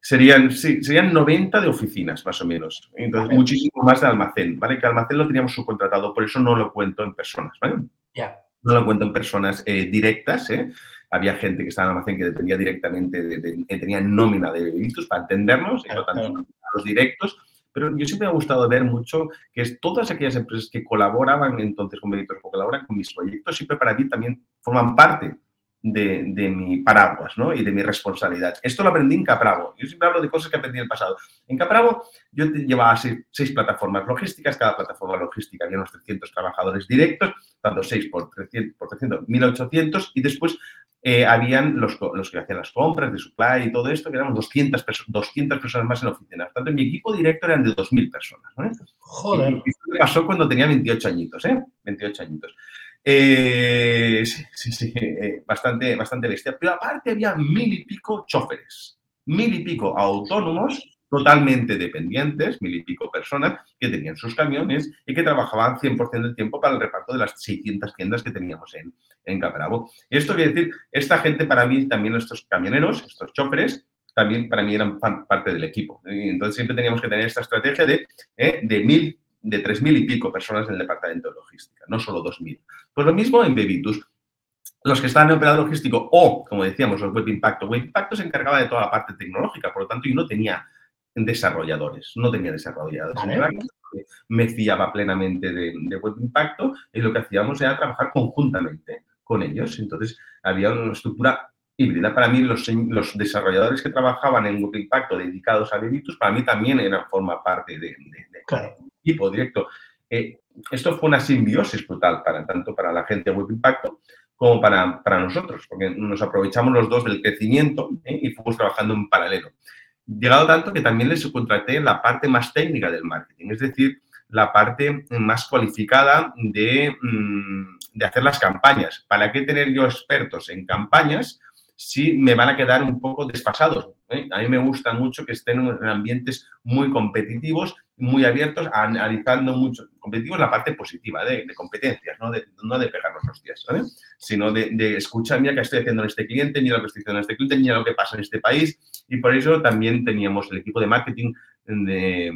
serían, sí, serían 90 de oficinas, más o menos. Entonces, muchísimo más de almacén, ¿vale? Que almacén lo teníamos subcontratado, por eso no lo cuento en personas, ¿vale? Ya. No lo cuento en personas eh, directas, ¿eh? Había gente que estaba en almacén que dependía directamente, de, que tenía nómina de bebitos para entendernos, y tanto los directos, pero yo siempre me ha gustado ver mucho que es todas aquellas empresas que colaboraban entonces con Bebitos o colaboran con mis proyectos, siempre para mí también forman parte de, mi paraguas ¿no? y de mi responsabilidad. Esto lo aprendí en Capravo. Yo siempre hablo de cosas que aprendí en el pasado. En Capravo yo llevaba seis, plataformas logísticas, cada plataforma logística había unos 300 trabajadores directos, tanto 6 por 300, por 300 1800 y después eh, habían los, los, que hacían las compras de supply y todo esto, que éramos 200, 200 personas más en la oficina. Tanto, en mi equipo directo eran de 2.000 personas. Joder. Y, esto me pasó cuando tenía 28 añitos, ¿eh? 28 añitos. Eh, sí, sí, sí, eh, bastante, bastante bestia. Pero aparte había mil y pico choferes, mil y pico autónomos totalmente dependientes, mil y pico personas que tenían sus camiones y que trabajaban 100% del tiempo para el reparto de las 600 tiendas que teníamos en, en Capravo. Y esto quiere decir, esta gente para mí, también estos camioneros, estos choferes, también para mí eran parte del equipo. Entonces siempre teníamos que tener esta estrategia de, eh, de mil de 3.000 y pico personas en el departamento de logística, no solo 2.000. Pues lo mismo en Bebitus. Los que estaban en operador logístico o, como decíamos, los Web Impacto. Web Impacto se encargaba de toda la parte tecnológica, por lo tanto, yo no tenía desarrolladores, no tenía desarrolladores. Me fiaba plenamente de, Web Impacto y lo que hacíamos era trabajar conjuntamente con ellos. Entonces, había una estructura híbrida. Para mí, los, los desarrolladores que trabajaban en Web Impacto dedicados a Bebitus, para mí también eran forma parte de, claro equipo directo. Eh, esto fue una simbiosis brutal, para, tanto para la gente de Web Impacto como para, para nosotros, porque nos aprovechamos los dos del crecimiento ¿eh? y fuimos trabajando en paralelo. Llegado tanto que también les subcontraté la parte más técnica del marketing, es decir, la parte más cualificada de, mm, de hacer las campañas. ¿Para qué tener yo expertos en campañas si me van a quedar un poco desfasados? ¿eh? A mí me gusta mucho que estén en ambientes muy competitivos muy abiertos, analizando mucho, competitivos la parte positiva de, competencias, ¿no? De, no de los hostias, ¿vale? Sino de, de, escuchar, mira qué estoy haciendo en este cliente, mira lo que estoy haciendo en este cliente, mira lo que pasa en este país. Y por eso también teníamos el equipo de marketing de,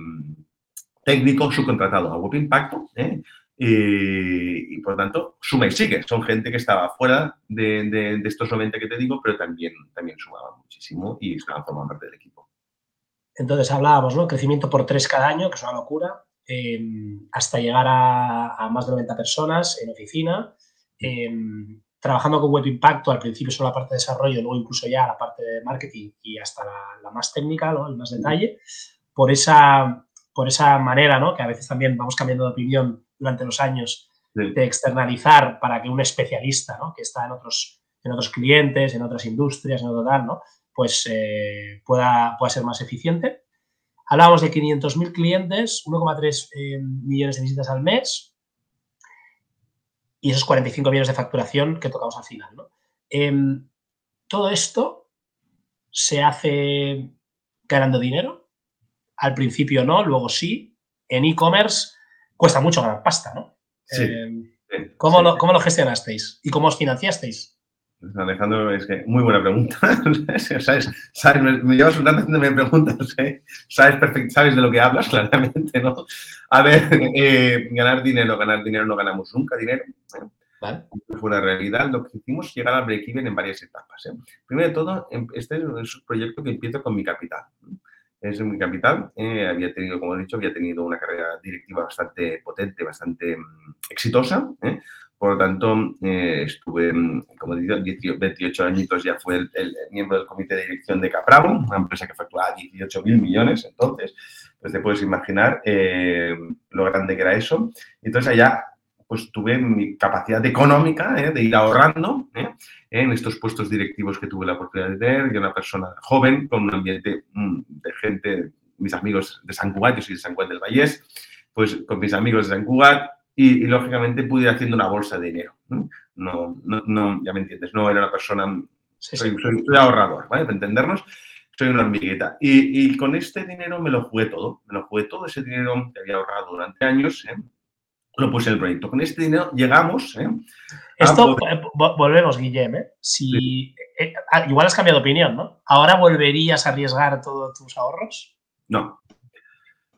técnico subcontratado a Web Impacto, ¿eh? Y, por tanto, suma y sigue. Son gente que estaba fuera de, de, estos 90 que te digo, pero también, también sumaba muchísimo y estaban formando parte del equipo. Entonces hablábamos, ¿no? Crecimiento por tres cada año, que es una locura, em, hasta llegar a, más de 90 personas en oficina, em, trabajando con Web Impacto, al principio solo la parte de desarrollo, luego incluso ya la parte de marketing y hasta la, más técnica, ¿no? el más detalle, por esa, por esa manera, ¿no? que a veces también vamos cambiando de opinión durante los años, de externalizar para que un especialista, ¿no? que está en otros, en otros clientes, en otras industrias, en otro tal, ¿no? pues eh, pueda, pueda ser más eficiente. Hablábamos de 500.000 clientes, 1,3 eh, millones de visitas al mes y esos 45 millones de facturación que tocamos al final. Em, todo esto se hace ganando dinero. Al principio no, luego sí. En e-commerce cuesta mucho ganar pasta, ¿no? Em, ¿cómo, Lo, ¿Cómo lo gestionasteis y cómo os financiasteis? Alejandro, es que muy buena pregunta. ¿Sabes? ¿Sabes? Me, llevas un rato haciéndome preguntas. ¿eh? ¿Sabes, sabes de lo que hablas, claramente, ¿no? A ver, eh, ganar dinero, ganar dinero, no ganamos nunca dinero. ¿eh? Vale. Fue una realidad. Lo que hicimos llegar al break-even en varias etapas. ¿eh? Primero de todo, em, este es un proyecto que empieza con mi capital. Es mi capital. Eh, había tenido, como he dicho, había tenido una carrera directiva bastante potente, bastante mm, exitosa. ¿eh? Por lo tanto, eh, estuve, como digo, 28 añitos, ya fue el, miembro del comité de dirección de Capravo, una empresa que facturaba 18 mil millones entonces. Pues te puedes imaginar lo grande que era eso. Entonces allá pues tuve mi capacidad económica eh, de ir ahorrando en estos puestos directivos que tuve la oportunidad de tener. Yo una persona joven con un ambiente mm, de gente, mis amigos de San Cugat, yo soy de San Cugat del Vallés, pues con mis amigos de San Cugat y, lógicamente pude ir haciendo una bolsa de dinero. No, no, no, ya me entiendes, no era una persona, soy, soy, ahorrador, ¿vale? Para entendernos, soy una hormigueta. Y, y, con este dinero me lo jugué todo, me lo jugué todo, ese dinero que había ahorrado durante años, ¿eh? Lo puse en el proyecto. Con este dinero llegamos. ¿eh? Esto, eh, volvemos, Guillem, ¿eh? Si, eh, ah, igual has cambiado de opinión, ¿no? ¿Ahora volverías a arriesgar todos tus ahorros? No,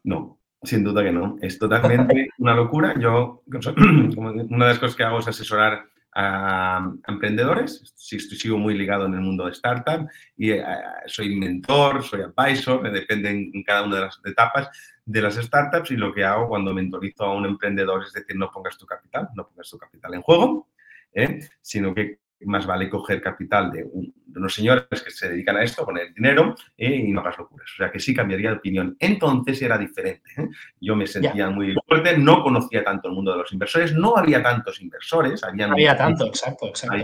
no. Sin duda que no. Es totalmente una locura. Yo, una de las cosas que hago es asesorar a, emprendedores. sigo muy ligado en el mundo de startup y eh, soy mentor, soy advisor, me depende en, cada una de las etapas de las startups y lo que hago cuando mentorizo a un emprendedor es decir, no pongas tu capital, no pongas tu capital en juego, ¿eh? sino que más vale coger capital de, unos señores que se dedican a esto, poner dinero eh, y no hagas locuras. O sea que sí cambiaría de opinión. Entonces era diferente. ¿eh? Yo me sentía muy fuerte, no conocía tanto el mundo de los inversores, no había tantos inversores. había tanto, exacto, exacto.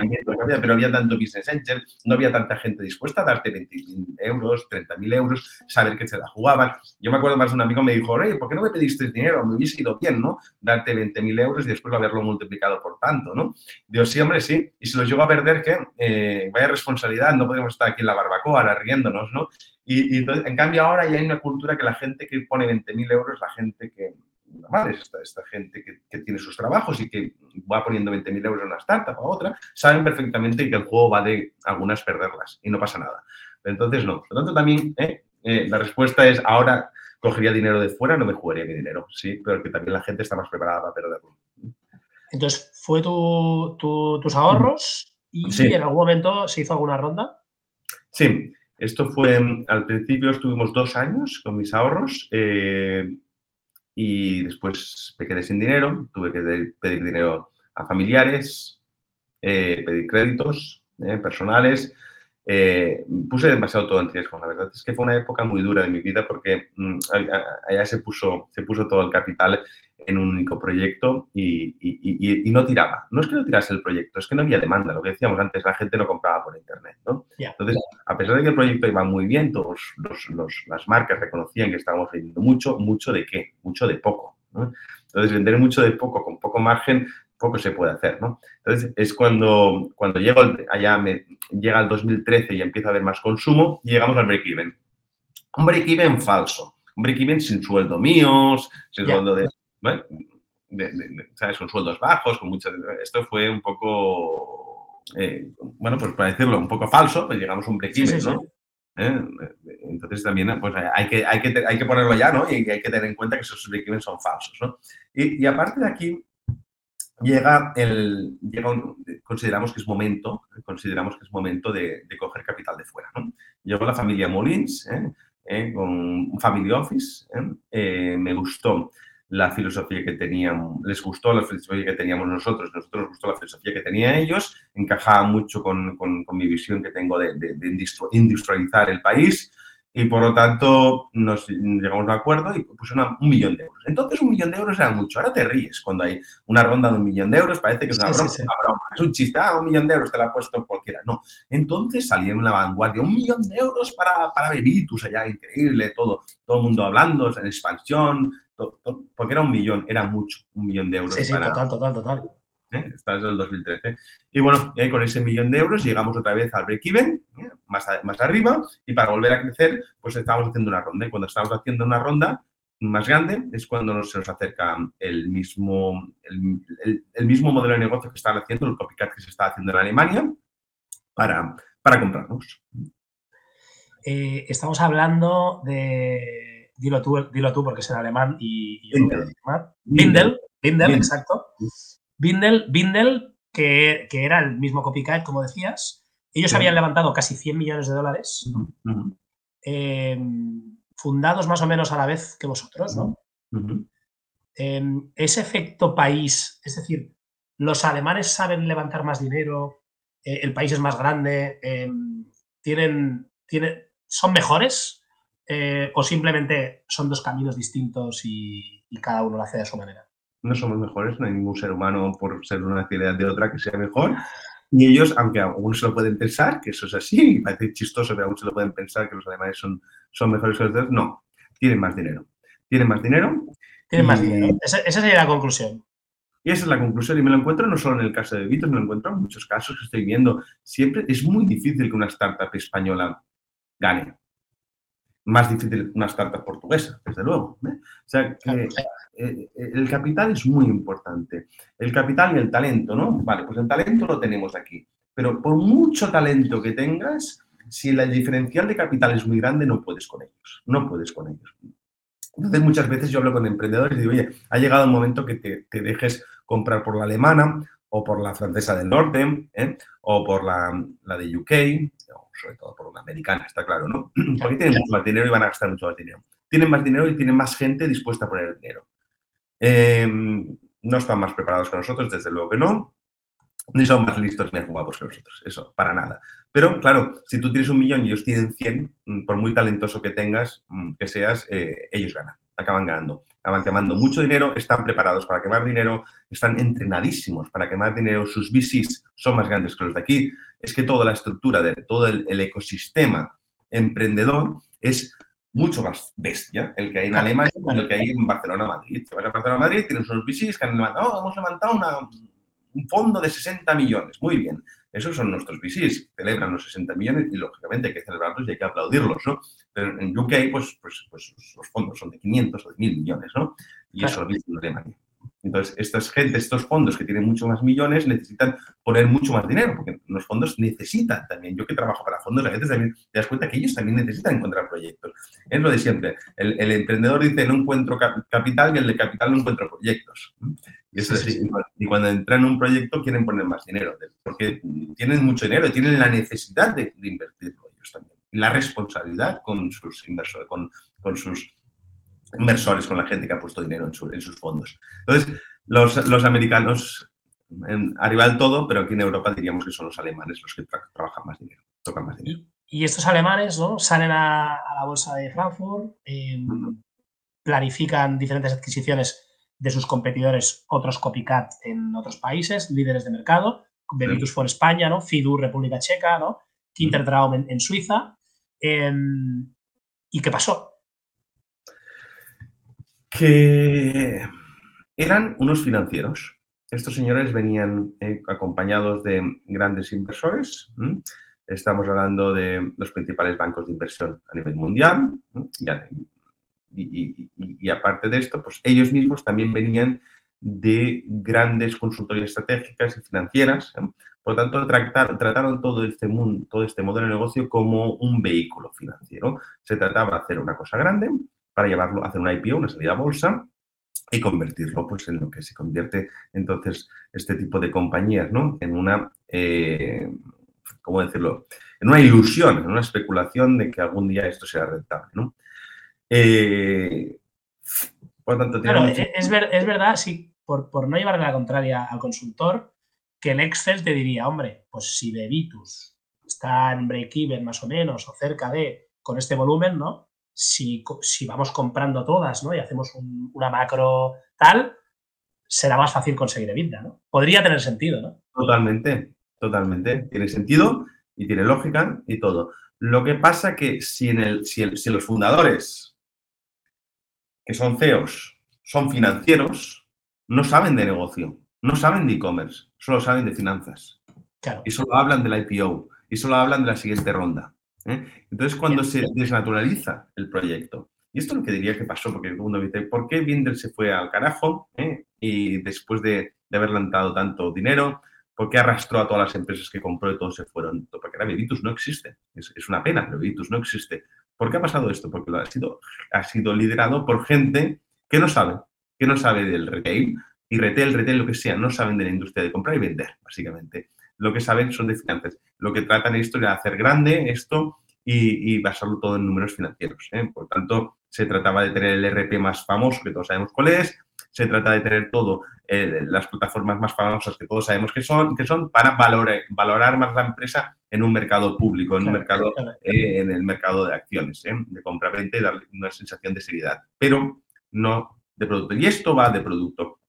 pero había tanto business angel, no había tanta gente dispuesta a darte 20.000 euros, 30.000 euros, saber que se la jugaban. Yo me acuerdo más de un amigo me dijo, oye, ¿por qué no me pediste dinero? Me hubiese ido bien, ¿no? Darte 20.000 euros y después haberlo multiplicado por tanto, ¿no? Dios, sí, hombre, sí. Y si los llego perder, ¿qué? Eh, vaya responsabilidad, no podemos estar aquí en la barbacoa ahora riéndonos, ¿no? Y, en cambio ahora ya hay una cultura que la gente que pone 20.000 euros, la gente que, normal, esta, esta gente que, tiene sus trabajos y que va poniendo 20.000 euros en una startup o otra, saben perfectamente que el juego va de algunas perderlas y no pasa nada. Entonces, no. Por lo tanto, también ¿eh? Eh, la respuesta es ahora cogería dinero de fuera, no me jugaría mi dinero, sí, pero que también la gente está más preparada para perderlo. Entonces, ¿fue tu, tus ahorros? ¿Y en algún momento se hizo alguna ronda? Sí, esto fue, al principio estuvimos dos años con mis ahorros eh, y después me quedé sin dinero, tuve que pedir dinero a familiares, eh, pedir créditos eh, personales eh, puse demasiado todo en riesgo. La verdad es que fue una época muy dura de mi vida porque mm, allá se puso, se puso todo el capital en un único proyecto y, no tiraba. No es que no tirase el proyecto, es que no había demanda. Lo que decíamos antes, la gente no compraba por internet. Entonces, a pesar de que el proyecto iba muy bien, todas las marcas reconocían que estábamos vendiendo mucho, mucho de qué, mucho de poco. Entonces, vender mucho de poco con poco margen poco se puede hacer, ¿no? Entonces, es cuando, cuando llego allá, me, llega el 2013 y empieza a haber más consumo, y llegamos al break-even. Un break-even falso, un break-even sin sueldo míos, sin sueldo de, ¿sabes? Con sueldos bajos, con mucho... Esto fue un poco, eh, bueno, pues para decirlo, un poco falso, pues llegamos a un break-even, ¿no? ¿Eh? Entonces también pues hay, que, hay, que, hay que ponerlo ya, ¿no? Y hay que tener en cuenta que esos break-even son falsos, ¿no? Y, y aparte de aquí, llega el, consideramos que es momento, consideramos que es momento de, coger capital de fuera. ¿no? Llegó la familia Molins ¿eh? ¿Eh? con un family office, ¿eh? me gustó la filosofía que tenían, les gustó la filosofía que teníamos nosotros, nosotros nos gustó la filosofía que tenían ellos, encajaba mucho con, mi visión que tengo de, de industrializar el país y por lo tanto nos llegamos a un acuerdo y pues un millón de euros. Entonces un millón de euros era mucho. Ahora te ríes cuando hay una ronda de un millón de euros, parece que es una, broma, Es un chiste, ah, un millón de euros te la ha puesto cualquiera. No. Entonces salía en la vanguardia, un millón de euros para, para Bebitus allá, increíble, todo, todo el mundo hablando, en expansión, porque era un millón, era mucho, un millón de euros. Sí, sí, total, total, total. ¿Eh? Está desde el 2013. Y bueno, con ese millón de euros llegamos otra vez al break-even, ¿eh? más, más arriba, y para volver a crecer, pues estábamos haciendo una ronda. Y cuando estamos haciendo una ronda más grande es cuando nos, se nos acerca el mismo, el, mismo modelo de negocio que están haciendo, el copycat que se está haciendo en Alemania, para, para comprarnos. Eh, estamos hablando de, dilo tú, dilo tú porque es en alemán y, yo Bindel. Bindel, Bindel, exacto. Bindel, Bindel que, era el mismo copycat, como decías. Ellos habían levantado casi 100 millones de dólares, em, fundados más o menos a la vez que vosotros, ¿no? Em, ese efecto país, es decir, los alemanes saben levantar más dinero, eh, el país es más grande, em, tienen, son mejores eh, o simplemente son dos caminos distintos y, y cada uno lo hace de su manera no somos mejores, no hay ningún ser humano por ser una actividad de otra que sea mejor. Y ellos, aunque algunos se lo pueden pensar, que eso es así, parece chistoso, pero algunos se lo pueden pensar que los alemanes son, son mejores que los demás, no, tienen más dinero. Tienen más dinero. Tienen más dinero. Esa, sería la conclusión. Y esa es la conclusión. Y me lo encuentro no solo en el caso de Vitos, me lo encuentro en muchos casos que estoy viendo. Siempre es muy difícil que una startup española gane. Más difícil que una startup portuguesa, desde luego. ¿eh? O sea, que eh, el capital es muy importante. El capital y el talento, ¿no? Vale, pues el talento lo tenemos aquí. Pero por mucho talento que tengas, si el diferencial de capital es muy grande, no puedes con ellos. No puedes con ellos. Entonces, muchas veces yo hablo con emprendedores y digo, oye, ha llegado el momento que te, dejes comprar por la alemana o por la francesa del norte, ¿eh? o por la, de UK, sobre todo por una americana, está claro, ¿no? Porque tienen mucho más dinero y van a gastar mucho más dinero. Tienen más dinero y tienen más gente dispuesta a poner dinero. Em, no están más preparados que nosotros, desde luego que no, ni son más listos ni más guapos que nosotros, eso, para nada. Pero claro, si tú tienes un millón y ellos tienen 100, mm, por muy talentoso que tengas, mm, que seas, eh, ellos ganan, acaban ganando, acaban quemando mucho dinero, están preparados para quemar dinero, están entrenadísimos para quemar dinero, sus VCs son más grandes que los de aquí. Es que toda la estructura de todo el, ecosistema emprendedor es mucho más bestia el que hay en Alemania que el que hay en Barcelona, Madrid. Si vas a Barcelona, Madrid, tienes unos VCs que han levantado, oh, hemos levantado una, un fondo de 60 millones. Muy bien. Esos son nuestros VCs, celebran los 60 millones y lógicamente hay que celebrarlos y hay que aplaudirlos, ¿no? Pero en UK, pues, pues, pues los fondos son de 500 o de 1000 millones, ¿no? Y eso lo dicen en Alemania. Entonces, estas gente, estos fondos que tienen mucho más millones necesitan poner mucho más dinero, porque los fondos necesitan también. Yo que trabajo para fondos, a veces también te das cuenta que ellos también necesitan encontrar proyectos. Es lo de siempre. El, emprendedor dice, no encuentro capital y el de capital no encuentro proyectos. Y eso es Y cuando entran en un proyecto quieren poner más dinero, porque tienen mucho dinero y tienen la necesidad de, invertirlo ellos también. Y la responsabilidad con sus inversores, con, con sus inversores, con la gente que ha puesto dinero en, sus fondos. Entonces, los, americanos en, arriba del todo, pero aquí en Europa diríamos que son los alemanes los que trabajan más dinero, tocan más dinero. Y, estos alemanes ¿no? salen a, la bolsa de Frankfurt, em, planifican diferentes adquisiciones de sus competidores, otros copycat en otros países, líderes de mercado, Bebitus for España, ¿no? Fidur, República Checa, ¿no? Kintertraum en, en Suiza. Em, ¿Y qué pasó? Que eran unos financieros. Estos señores venían eh, acompañados de grandes inversores. Estamos hablando de los principales bancos de inversión a nivel mundial. Y, aparte de esto, pues ellos mismos también venían de grandes consultorías estratégicas y financieras. Por lo tanto, trataron todo este, mundo, todo este modelo de negocio como un vehículo financiero. Se trataba de hacer una cosa grande, para llevarlo a hacer una IPO, una salida a bolsa, y convertirlo pues, en lo que se convierte entonces este tipo de compañías, ¿no? En una, eh, ¿cómo decirlo? En una ilusión, en una especulación de que algún día esto sea rentable, ¿no? Eh, por tanto, claro, es, verdad, sí, por, por no llevarle la contraria al consultor, que el Excel te diría, hombre, pues si Bebitus está en break-even más o menos o cerca de, con este volumen, ¿no? Si, vamos comprando todas ¿no? y hacemos una macro tal, será más fácil conseguir EBITDA. ¿no? Podría tener sentido, ¿no? Totalmente, totalmente. Tiene sentido y tiene lógica y todo. Lo que pasa que si, en el, si, los fundadores, que son CEOs, son financieros, no saben de negocio, no saben de e-commerce, solo saben de finanzas. Y solo hablan de la IPO y solo hablan de la siguiente ronda. ¿Eh? Entonces, cuando se desnaturaliza el proyecto, y esto es lo que diría que pasó, porque el mundo dice, ¿por qué Binder se fue al carajo? ¿eh? Y después de, haber levantado tanto dinero, ¿por qué arrastró a todas las empresas que compró y todos se fueron? Porque ahora Vitus no existe. Es, una pena, pero Vitus no existe. ¿Por qué ha pasado esto? Porque ha sido, ha sido liderado por gente que no sabe, que no sabe del retail, y retail, retail, lo que sea, no saben de la industria de comprar y vender, básicamente lo que saben son de finanzas. Lo que tratan esto de hacer grande esto y, basarlo todo en números financieros. ¿eh? Por tanto, se trataba de tener el RP más famoso, que todos sabemos cuál es, se trata de tener todo, eh, las plataformas más famosas que todos sabemos que son, que son para valorar, valorar más la empresa en un mercado público, en un mercado, eh, en el mercado de acciones, de compra-venta y darle una sensación de seriedad, pero no de producto. Y esto va de producto.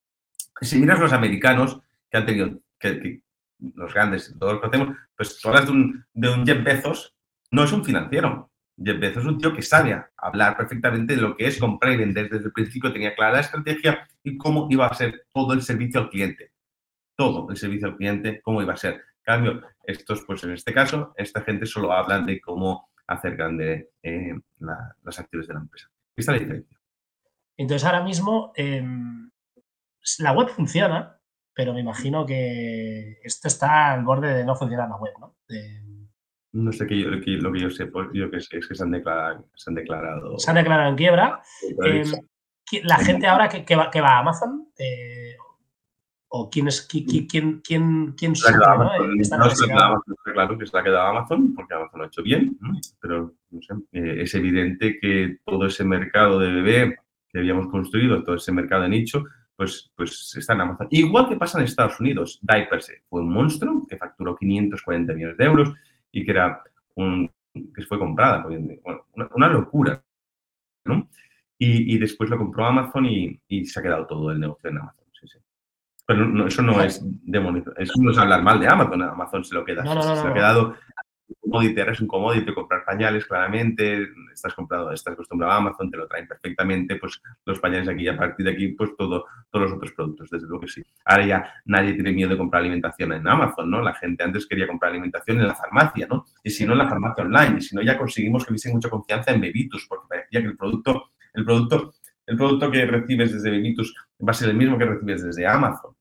Si miras los americanos que han tenido, que, los grandes, todos los que hacemos, pues tú hablas de un, de un Jeff Bezos, no es un financiero. Jeff Bezos es un tío que sabe hablar perfectamente de lo que es comprar y vender. Desde el principio tenía clara la estrategia y cómo iba a ser todo el servicio al cliente. Todo el servicio al cliente, cómo iba a ser. En cambio, estos, pues en este caso, esta gente solo habla de cómo hacer grande eh, las actividades de la empresa. La diferencia. Entonces, ahora mismo, em, la web funciona, pero me imagino que esto está al borde de no funcionar la web, ¿no? No sé qué lo que yo sé, pues, yo que sé, es que se han declarado. Se han declarado, se han declarado en quiebra. Em, la gente ahora que, va, que va a Amazon, eh, ¿O quién, es, quién, quién, quién, quién ¿no? Esta no, claro que se la ha quedado Amazon, porque Amazon lo ha hecho bien, pero no sé, eh, es evidente que todo ese mercado de bebé que habíamos construido, todo ese mercado de nicho, pues, pues está en Amazon. Igual que pasa en Estados Unidos, Diapers fue un monstruo que facturó 540 millones de euros y que era un, que fue comprada, bueno, una, locura, ¿no? Y, después lo compró Amazon y, y, se ha quedado todo el negocio en Amazon. Pero eso no es demonizar, eso no es hablar mal de Amazon, Amazon se lo queda, se, ha quedado commodity, eres un commodity, comprar pañales claramente, estás comprado, estás acostumbrado a Amazon, te lo traen perfectamente, pues los pañales aquí y a partir de aquí, pues todo, todos los otros productos, desde luego que sí. Ahora ya nadie tiene miedo de comprar alimentación en Amazon, ¿no? La gente antes quería comprar alimentación en la farmacia, ¿no? Y si no en la farmacia online, y si no ya conseguimos que hubiese mucha confianza en Bebitus, porque parecía que el producto, el producto el producto que recibes desde Bebitus va a ser el mismo que recibes desde Amazon.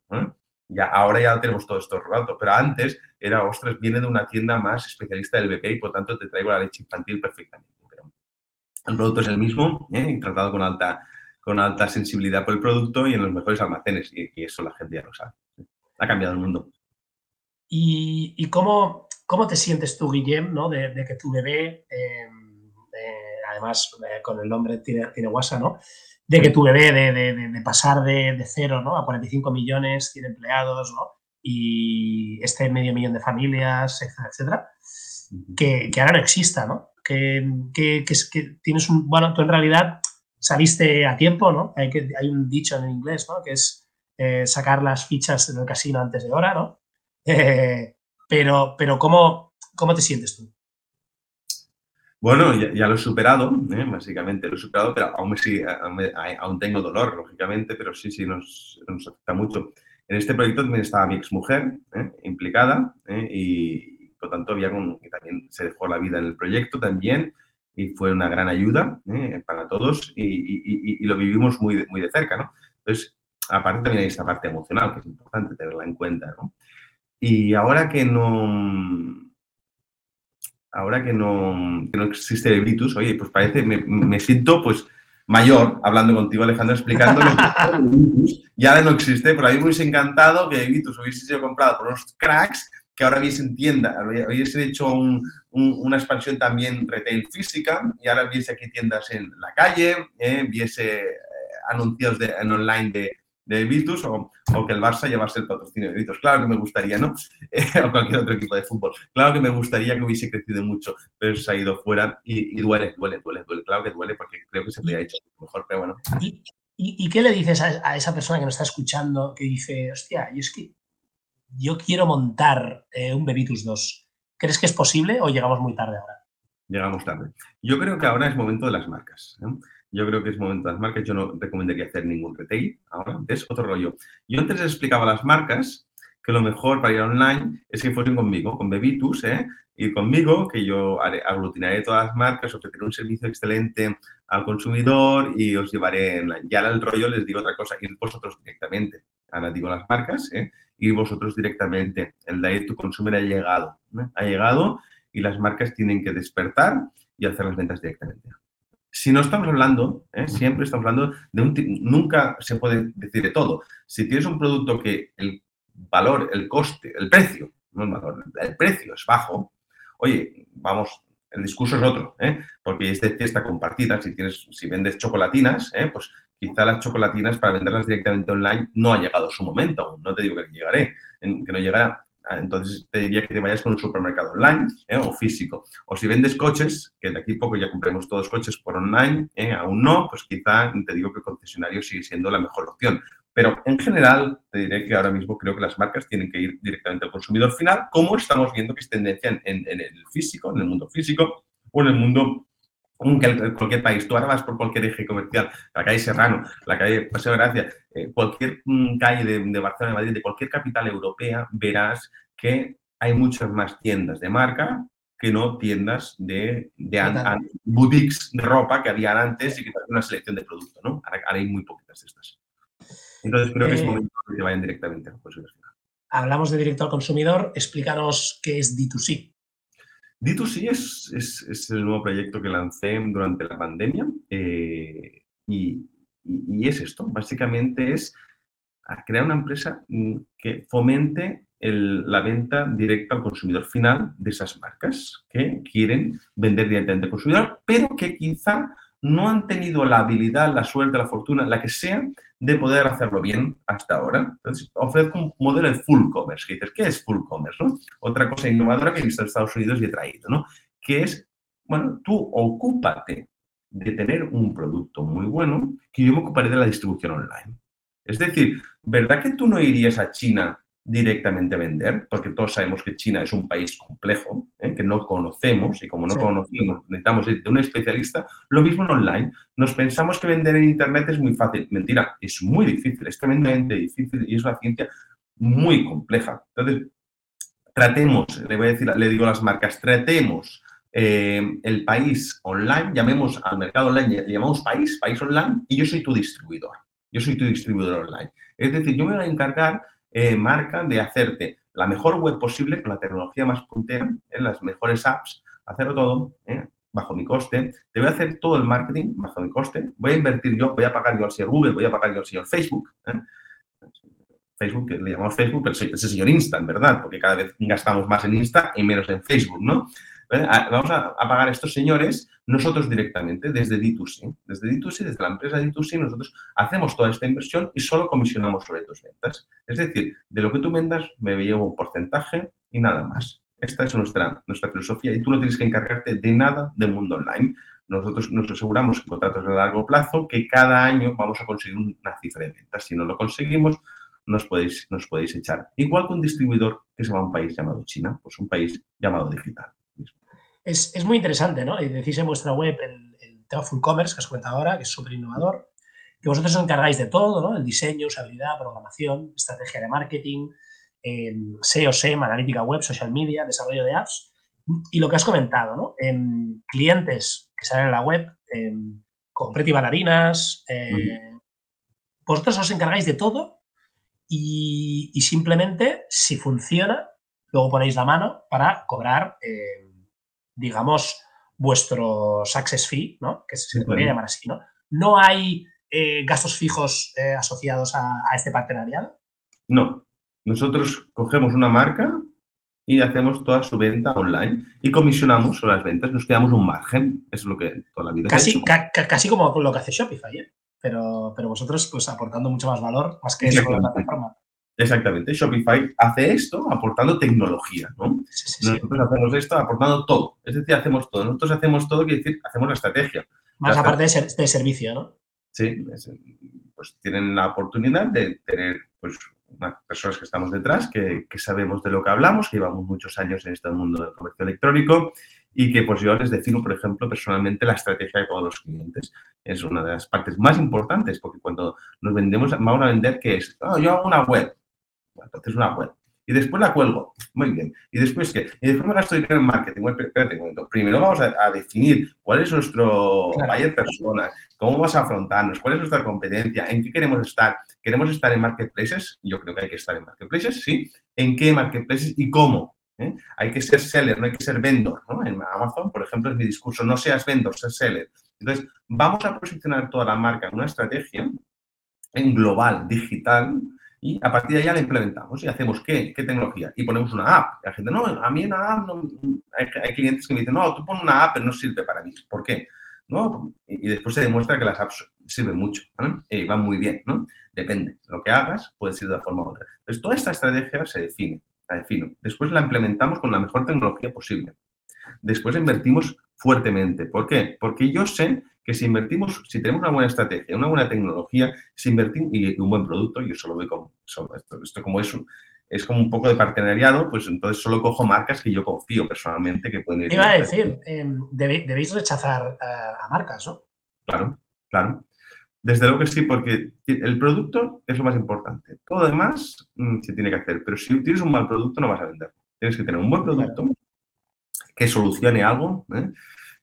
Ya, ahora ya tenemos todo esto rolado, pero antes era, ostras, viene de una tienda más especialista del BP y por tanto te traigo la leche infantil perfectamente. El producto es el mismo, ¿eh? tratado con alta, con alta sensibilidad por el producto y en los mejores almacenes, y, eso la gente ya lo sabe. Ha cambiado el mundo. ¿Y, cómo, cómo, te sientes tú, Guillem, ¿no? de, que tu bebé, em, eh, además eh, con el nombre tiene, tiene WhatsApp, ¿no? De que tu bebé, de, pasar de, cero ¿no? a 45 millones, 100 empleados, ¿no? y este medio millón de familias, etcétera, etcétera, que, ahora no exista, ¿no? Que, que, que, tienes un... Bueno, tú en realidad saliste a tiempo, ¿no? Hay, que, hay un dicho en inglés, ¿no? Que es eh, sacar las fichas del casino antes de hora, ¿no? Eh, pero, pero ¿cómo, ¿cómo te sientes tú? Bueno, ya, lo he superado, ¿eh? básicamente lo he superado, pero aún, tengo dolor, lógicamente, pero sí, sí, nos, nos, afecta mucho. En este proyecto también estaba mi exmujer ¿eh? implicada ¿eh? y, por tanto, había también se dejó la vida en el proyecto también y fue una gran ayuda para todos y, lo vivimos muy muy de cerca, ¿no? Entonces, aparte también hay esta parte emocional que es importante tenerla en cuenta, ¿no? Y ahora que no ahora que no, no existe el Vitus, oye, pues parece, me, siento pues mayor hablando contigo, Alejandro, explicándolo. y ahora no existe, pero a mí me hubiese encantado que Vitus hubiese sido comprado por unos cracks que ahora hubiesen tienda, hubiese hecho una expansión también retail física y ahora hubiese aquí tiendas en la calle, eh, viese eh, anuncios de, en online de, de Vitus o, que el Barça llevase el patrocinio de Vitus. Claro que me gustaría, ¿no? o cualquier otro equipo de fútbol. Claro que me gustaría que hubiese crecido mucho, pero se ha ido fuera y, duele, duele, duele, duele. Claro que duele porque creo que se habría hecho mejor, pero bueno. ¿Y, y, qué le dices a, esa persona que nos está escuchando que dice, hostia, y es que yo quiero montar eh, un Bebitus 2? ¿Crees que es posible o llegamos muy tarde ahora? Llegamos tarde. Yo creo que ahora es momento de las marcas. ¿eh? Yo creo que es momento de las marcas. Yo no recomendaría hacer ningún retail ahora. Es otro rollo. Yo antes les explicaba a las marcas que lo mejor para ir online es que fuesen conmigo, con Bebitus, ¿eh? ir conmigo, que yo aglutinaré todas las marcas, ofreceré un servicio excelente al consumidor y os llevaré en Y ahora el rollo les digo otra cosa, ir vosotros directamente. Ahora digo las marcas, ¿eh? ir vosotros directamente. El Direct to Consumer ha llegado, ¿eh? ha llegado y las marcas tienen que despertar y hacer las ventas directamente si no estamos hablando, ¿eh? siempre estamos hablando de un... Nunca se puede decir de todo. Si tienes un producto que el valor, el coste, el precio, no el valor, el precio es bajo, oye, vamos, el discurso es otro, ¿eh? porque es de fiesta compartida. Si, tienes, si vendes chocolatinas, ¿eh? pues quizá las chocolatinas para venderlas directamente online no ha llegado su momento No te digo que llegaré, que no llegará. Ah, entonces te diría que te vayas con un supermercado online ¿eh? o físico. O si vendes coches, que de aquí a poco ya compremos todos coches por online, ¿eh? aún no, pues quizá te digo que el concesionario sigue siendo la mejor opción. Pero en general te diré que ahora mismo creo que las marcas tienen que ir directamente al consumidor final, como estamos viendo que es tendencia en, el físico, en el mundo físico o en el mundo en cualquier país, tú ahora vas por cualquier eje comercial, la calle Serrano, la calle Paseo Gracia, eh, cualquier mm, calle de, Barcelona, de Madrid, de cualquier capital europea, verás que hay muchas más tiendas de marca que no tiendas de, de boutiques de ropa que habían antes y que una selección de productos, ¿no? Ahora, hay muy poquitas de estas. Entonces creo que es eh, momento que vayan directamente al consumidor Hablamos de directo al consumidor, explícanos qué es D2C. D2C es, es, el nuevo proyecto que lancé durante la pandemia eh, y, y, es esto, básicamente es crear una empresa que fomente la venta directa al consumidor final de esas marcas que quieren vender directamente al consumidor, pero que quizá no han tenido la habilidad, la suerte, la fortuna, la que sea, de poder hacerlo bien hasta ahora. Entonces, ofrezco un modelo de full commerce, ¿qué es full commerce? Otra cosa innovadora que he visto en Estados Unidos y he traído, ¿no? Que es, bueno, tú ocúpate de tener un producto muy bueno, que yo me ocuparé de la distribución online. Es decir, ¿verdad que tú no irías a China directamente vender, porque todos sabemos que China es un país complejo, ¿eh? que no conocemos y como no conocemos necesitamos de un especialista, lo mismo en online. Nos pensamos que vender en Internet es muy fácil. Mentira, es muy difícil, es tremendamente difícil y es una ciencia muy compleja. Entonces, tratemos, le voy a decir, le digo a las marcas, tratemos eh, el país online, llamemos al mercado online, le llamamos país, país online, y yo soy tu distribuidor. Yo soy tu distribuidor online. Es decir, yo me voy a encargar eh, marca de hacerte la mejor web posible con la tecnología más puntera, en las mejores apps, hacerlo todo ¿eh? bajo mi coste. Te voy a hacer todo el marketing bajo mi coste. Voy a invertir yo, voy a pagar yo al señor Google, voy a pagar yo al señor Facebook. ¿eh? Facebook, que le llamamos Facebook, pero es el señor Insta, en verdad, porque cada vez gastamos más en Insta y menos en Facebook, ¿no? Vamos a, pagar a estos señores nosotros directamente, desde D2C. Desde D2C, desde la empresa D2C, nosotros hacemos toda esta inversión y solo comisionamos sobre tus ventas. Es decir, de lo que tú vendas, me llevo un porcentaje y nada más. Esta es nuestra, nuestra filosofía y tú no tienes que encargarte de nada del mundo online. Nosotros nos aseguramos en contratos de largo plazo que cada año vamos a conseguir una cifra de ventas. Si no lo conseguimos, nos podéis, nos podéis echar. Igual que un distribuidor que se va a un país llamado China, pues un país llamado digital es, muy interesante, ¿no? Y decís en vuestra web el, el tema Full Commerce que os cuenta ahora, que es súper innovador, que vosotros os encargáis de todo, ¿no? El diseño, usabilidad, programación, estrategia de marketing, SEO, SEM, analítica web, social media, desarrollo de apps. Y lo que has comentado, ¿no? En clientes que salen en la web, Pretty Bailarinas, eh, vosotros os encargáis de todo y, simplemente, si funciona, luego ponéis la mano para cobrar eh, digamos, vuestro success fee, ¿no? Que se podría llamar así, ¿no? ¿No hay eh, gastos fijos eh, asociados a, este partenariado? No. Nosotros cogemos una marca y hacemos toda su venta online y comisionamos sobre las ventas, nos quedamos un margen, es lo que toda la vida Casi, casi como lo que hace Shopify, ¿eh? Pero, pero vosotros, pues aportando mucho más valor, más que eso la plataforma. Exactamente. Shopify hace esto aportando tecnología, ¿no? Nosotros hacemos esto aportando todo. Es decir, hacemos todo. Nosotros hacemos todo, quiere decir, hacemos la estrategia. Más aparte de, servicio, ¿no? Sí, pues tienen la oportunidad de tener pues, unas personas que estamos detrás, que, sabemos de lo que hablamos, que llevamos muchos años en este mundo del comercio electrónico y que pues yo les defino, por ejemplo, personalmente la estrategia de todos los clientes. Es una de las partes más importantes porque cuando nos vendemos, vamos a vender que es, oh, yo hago una web, entonces una web. Y después la cuelgo. Muy bien. ¿Y después qué? Y después me gasto dinero en marketing. Bueno, espérate un momento. Primero vamos a, definir cuál es nuestro buyer persona, cómo vamos a afrontarnos, cuál es nuestra competencia, en qué queremos estar. ¿Queremos estar en marketplaces? Yo creo que hay que estar en marketplaces, sí. ¿En qué marketplaces y cómo? ¿Eh? Hay que ser seller, no hay que ser vendor. ¿no? En Amazon, por ejemplo, es mi discurso, no seas vendor, seas seller. Entonces, vamos a posicionar toda la marca en una estrategia en global, digital, y a partir de ahí la implementamos y hacemos ¿qué? ¿Qué tecnología? Y ponemos una app. La gente, no, a mí una app no... Hay, clientes que me dicen, no, tú pones una app, pero no sirve para mí. ¿Por qué? ¿No? Y, después se demuestra que las apps sirven mucho y van muy bien. ¿no? Depende. Lo que hagas puede ser de forma u otra. Entonces, toda esta estrategia se define, la defino. Después la implementamos con la mejor tecnología posible. Después invertimos fuertemente. ¿Por qué? Porque yo sé que si invertimos, si tenemos una buena estrategia, una buena tecnología, si invertimos y un buen producto, yo solo veo como, esto, como es un, es como un poco de partenariado, pues entonces solo cojo marcas que yo confío personalmente que pueden ir. Iba a decir, em, debéis rechazar a, marcas, ¿no? Claro, claro. Desde luego que sí, porque el producto es lo más importante. Todo lo demás mm, se tiene que hacer, pero si tienes un mal producto no vas a vender. Tienes que tener un buen producto que solucione algo. ¿eh?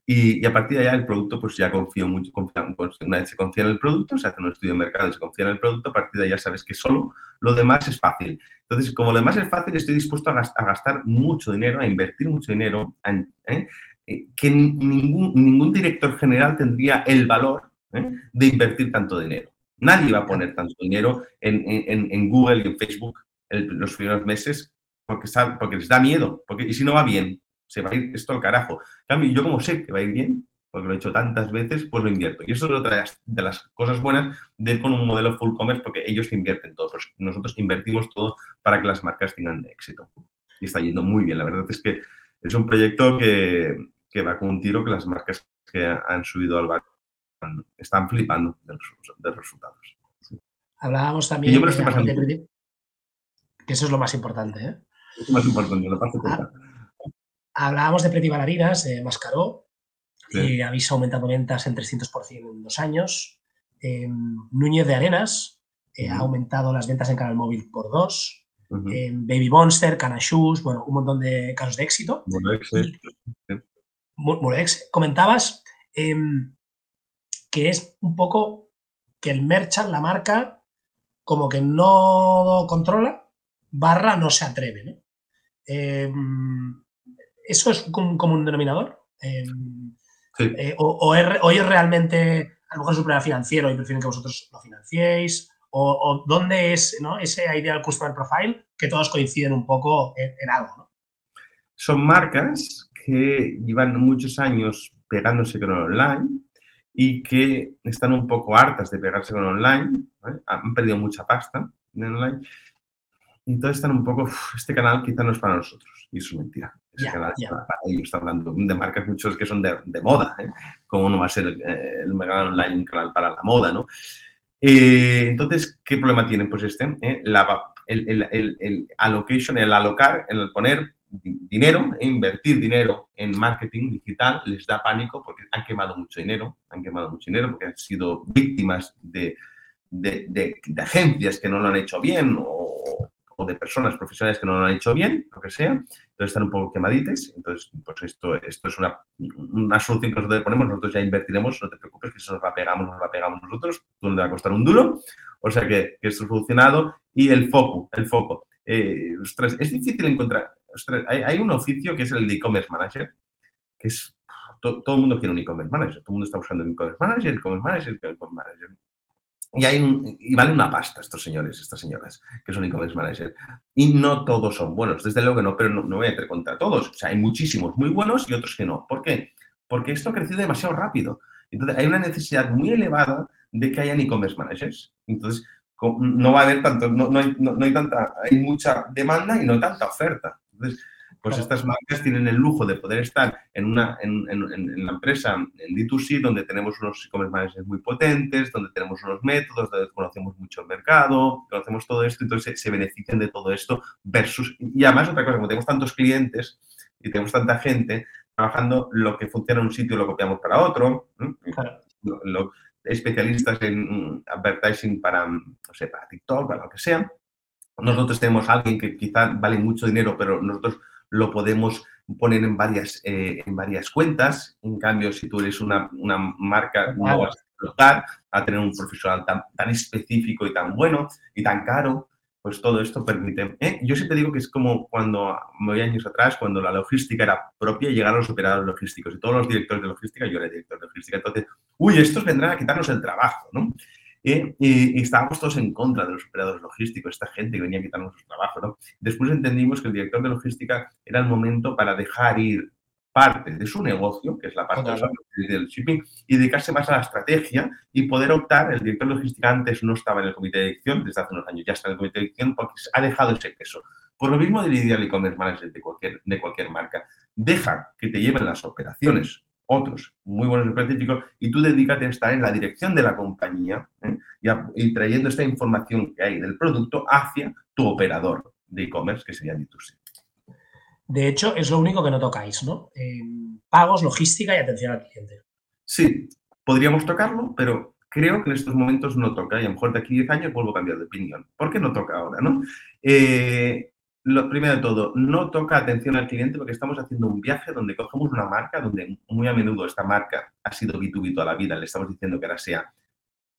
Y, a partir de allá el producto, pues ya confío mucho, pues, una vez se confía en el producto, se hace un estudio de mercado y se confía en el producto, a partir de allá sabes que solo lo demás es fácil. Entonces, como lo demás es fácil, estoy dispuesto a, gastar, mucho dinero, a invertir mucho dinero, ¿eh? Eh, que ningún, ningún director general tendría el valor ¿eh? de invertir tanto dinero. Nadie va a poner tanto dinero en, Google y en Facebook en los primeros meses porque, porque les da miedo. Porque, y si no va bien, se va a ir esto al carajo. En yo como sé que va a ir bien, porque lo he hecho tantas veces, pues lo invierto. Y eso es otra de las, cosas buenas de ir con un modelo full commerce, porque ellos invierten todo. Pues nosotros invertimos todo para que las marcas tengan éxito. Y está yendo muy bien. La verdad es que es un proyecto que, va con un tiro que las marcas que han subido al barco están flipando de los, resultados. Hablábamos también de, que eso es lo más importante. ¿eh? Es lo más importante, lo parte ah, Hablábamos de Pretty Balarinas, de Mascaró, y habéis aumentado ventas en 300% en dos años. Em, Núñez de Arenas eh, ha aumentado las ventas en canal móvil por dos. Em, Baby Monster, Canashus, bueno, un montón de casos de éxito. Molex. Comentabas em, que es un poco que el merchant, la marca, como que no controla, barra no se atreve. ¿no? ¿Eso es un común denominador? Eh, o, es, realmente, a lo mejor es un problema financiero y prefieren que vosotros lo financiéis, o, dónde es ¿no? ese ideal customer profile que todos coinciden un poco en, algo. Son marcas que llevan muchos años pegándose con el online y que están un poco hartas de pegarse con el online, han perdido mucha pasta en el online, y entonces están un poco, este canal quizá no es para nosotros, y eso es mentira. Para está hablando de marcas muchos que son de, de moda, ¿eh? ¿Cómo no va a ser eh, el mercado online un canal para la moda, no? Eh, entonces, ¿qué problema tienen? Pues este, la, el, el, el, allocation, el alocar, el poner dinero, invertir dinero en marketing digital les da pánico porque han quemado mucho dinero, han quemado mucho dinero porque han sido víctimas de, de, de, de agencias que no lo han hecho bien o, o de personas profesionales que no lo han hecho bien, lo que sea, entonces están un poco quemadites. Entonces, pues esto, esto es una, una solución que nosotros ponemos, nosotros ya invertiremos, no te preocupes, que eso nos la pegamos, nos la pegamos nosotros, tú no te va a costar un duro. O sea que, que esto es solucionado. Y el foco, el foco. Eh, es difícil encontrar, hay, hay, un oficio que es el e-commerce manager, que es, todo el mundo quiere un e-commerce manager, todo el mundo está buscando un e-commerce manager, e-commerce manager, e-commerce manager. Y, hay y vale una pasta estos señores, estas señoras, que son e-commerce managers. Y no todos son buenos, desde luego que no, pero no, voy a entrar contra todos. O sea, hay muchísimos muy buenos y otros que no. ¿Por qué? Porque esto ha crecido demasiado rápido. Entonces, hay una necesidad muy elevada de que hayan e-commerce managers. Entonces, no va a haber tanto, no, no, hay, no, hay tanta, hay mucha demanda y no tanta oferta. Entonces, pues estas marcas tienen el lujo de poder estar en, una, en, en, la empresa, en D2C, donde tenemos unos e-commerce managers muy potentes, donde tenemos unos métodos, donde conocemos mucho el mercado, conocemos todo esto, entonces se, benefician de todo esto versus... Y además otra cosa, como tenemos tantos clientes y tenemos tanta gente trabajando, lo que funciona en un sitio lo copiamos para otro, especialistas en advertising para, no sé, para TikTok, para lo que sea. Nosotros tenemos a alguien que quizá vale mucho dinero, pero nosotros lo podemos poner en varias, eh, en varias cuentas. En cambio, si tú eres una, una marca, no vas a explotar a tener un profesional tan, tan, específico y tan bueno y tan caro, pues todo esto permite. ¿eh? Yo siempre digo que es como cuando, me voy años atrás, cuando la logística era propia y llegaron los operadores logísticos y todos los directores de logística, yo era director de logística, entonces, uy, estos vendrán a quitarnos el trabajo, ¿no? Y, estábamos todos en contra de los operadores logísticos, esta gente que venía a quitarnos su trabajo. ¿no? Después entendimos que el director de logística era el momento para dejar ir parte de su negocio, que es la parte del shipping, y dedicarse más a la estrategia y poder optar. El director de logística antes no estaba en el comité de dirección, desde hace unos años ya está en el comité de dirección porque ha dejado ese peso. Por lo mismo del ideal e-commerce manager de cualquier, de cualquier marca. Deja que te lleven las operaciones otros muy buenos específicos y tú dedícate a estar en la dirección de la compañía ¿eh? y, trayendo esta información que hay del producto hacia tu operador de e-commerce, que sería D2C. De hecho, es lo único que no tocáis, ¿no? pagos, logística y atención al cliente. Sí, podríamos tocarlo, pero creo que en estos momentos no toca y a lo mejor de aquí a 10 años vuelvo a cambiar de opinión. ¿Por qué no toca ahora, no? Eh, lo primero de todo, no toca atención al cliente porque estamos haciendo un viaje donde cogemos una marca, donde muy a menudo esta marca ha sido B2B toda la vida, le estamos diciendo que ahora sea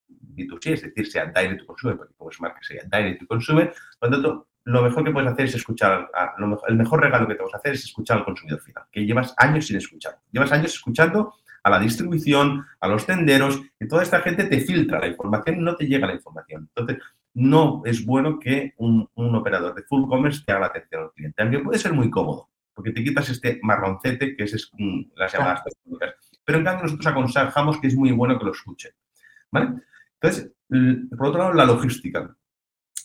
B2C, es decir, sea direct to consumer, porque como es marca sería direct to consumer. Por lo tanto, lo mejor que puedes hacer es escuchar, a, lo mejor, el mejor regalo que te vas a hacer es escuchar al consumidor final, que llevas años sin escuchar. Llevas años escuchando a la distribución, a los tenderos, y toda esta gente te filtra la información y no te llega la información. Entonces, no es bueno que un, operador de full commerce te haga la atención al cliente. También puede ser muy cómodo, porque te quitas este marroncete que es, las llamadas telefónicas. Pero en cambio nosotros aconsejamos que es muy bueno que lo escuchen. ¿vale? Entonces, por otro lado, la logística.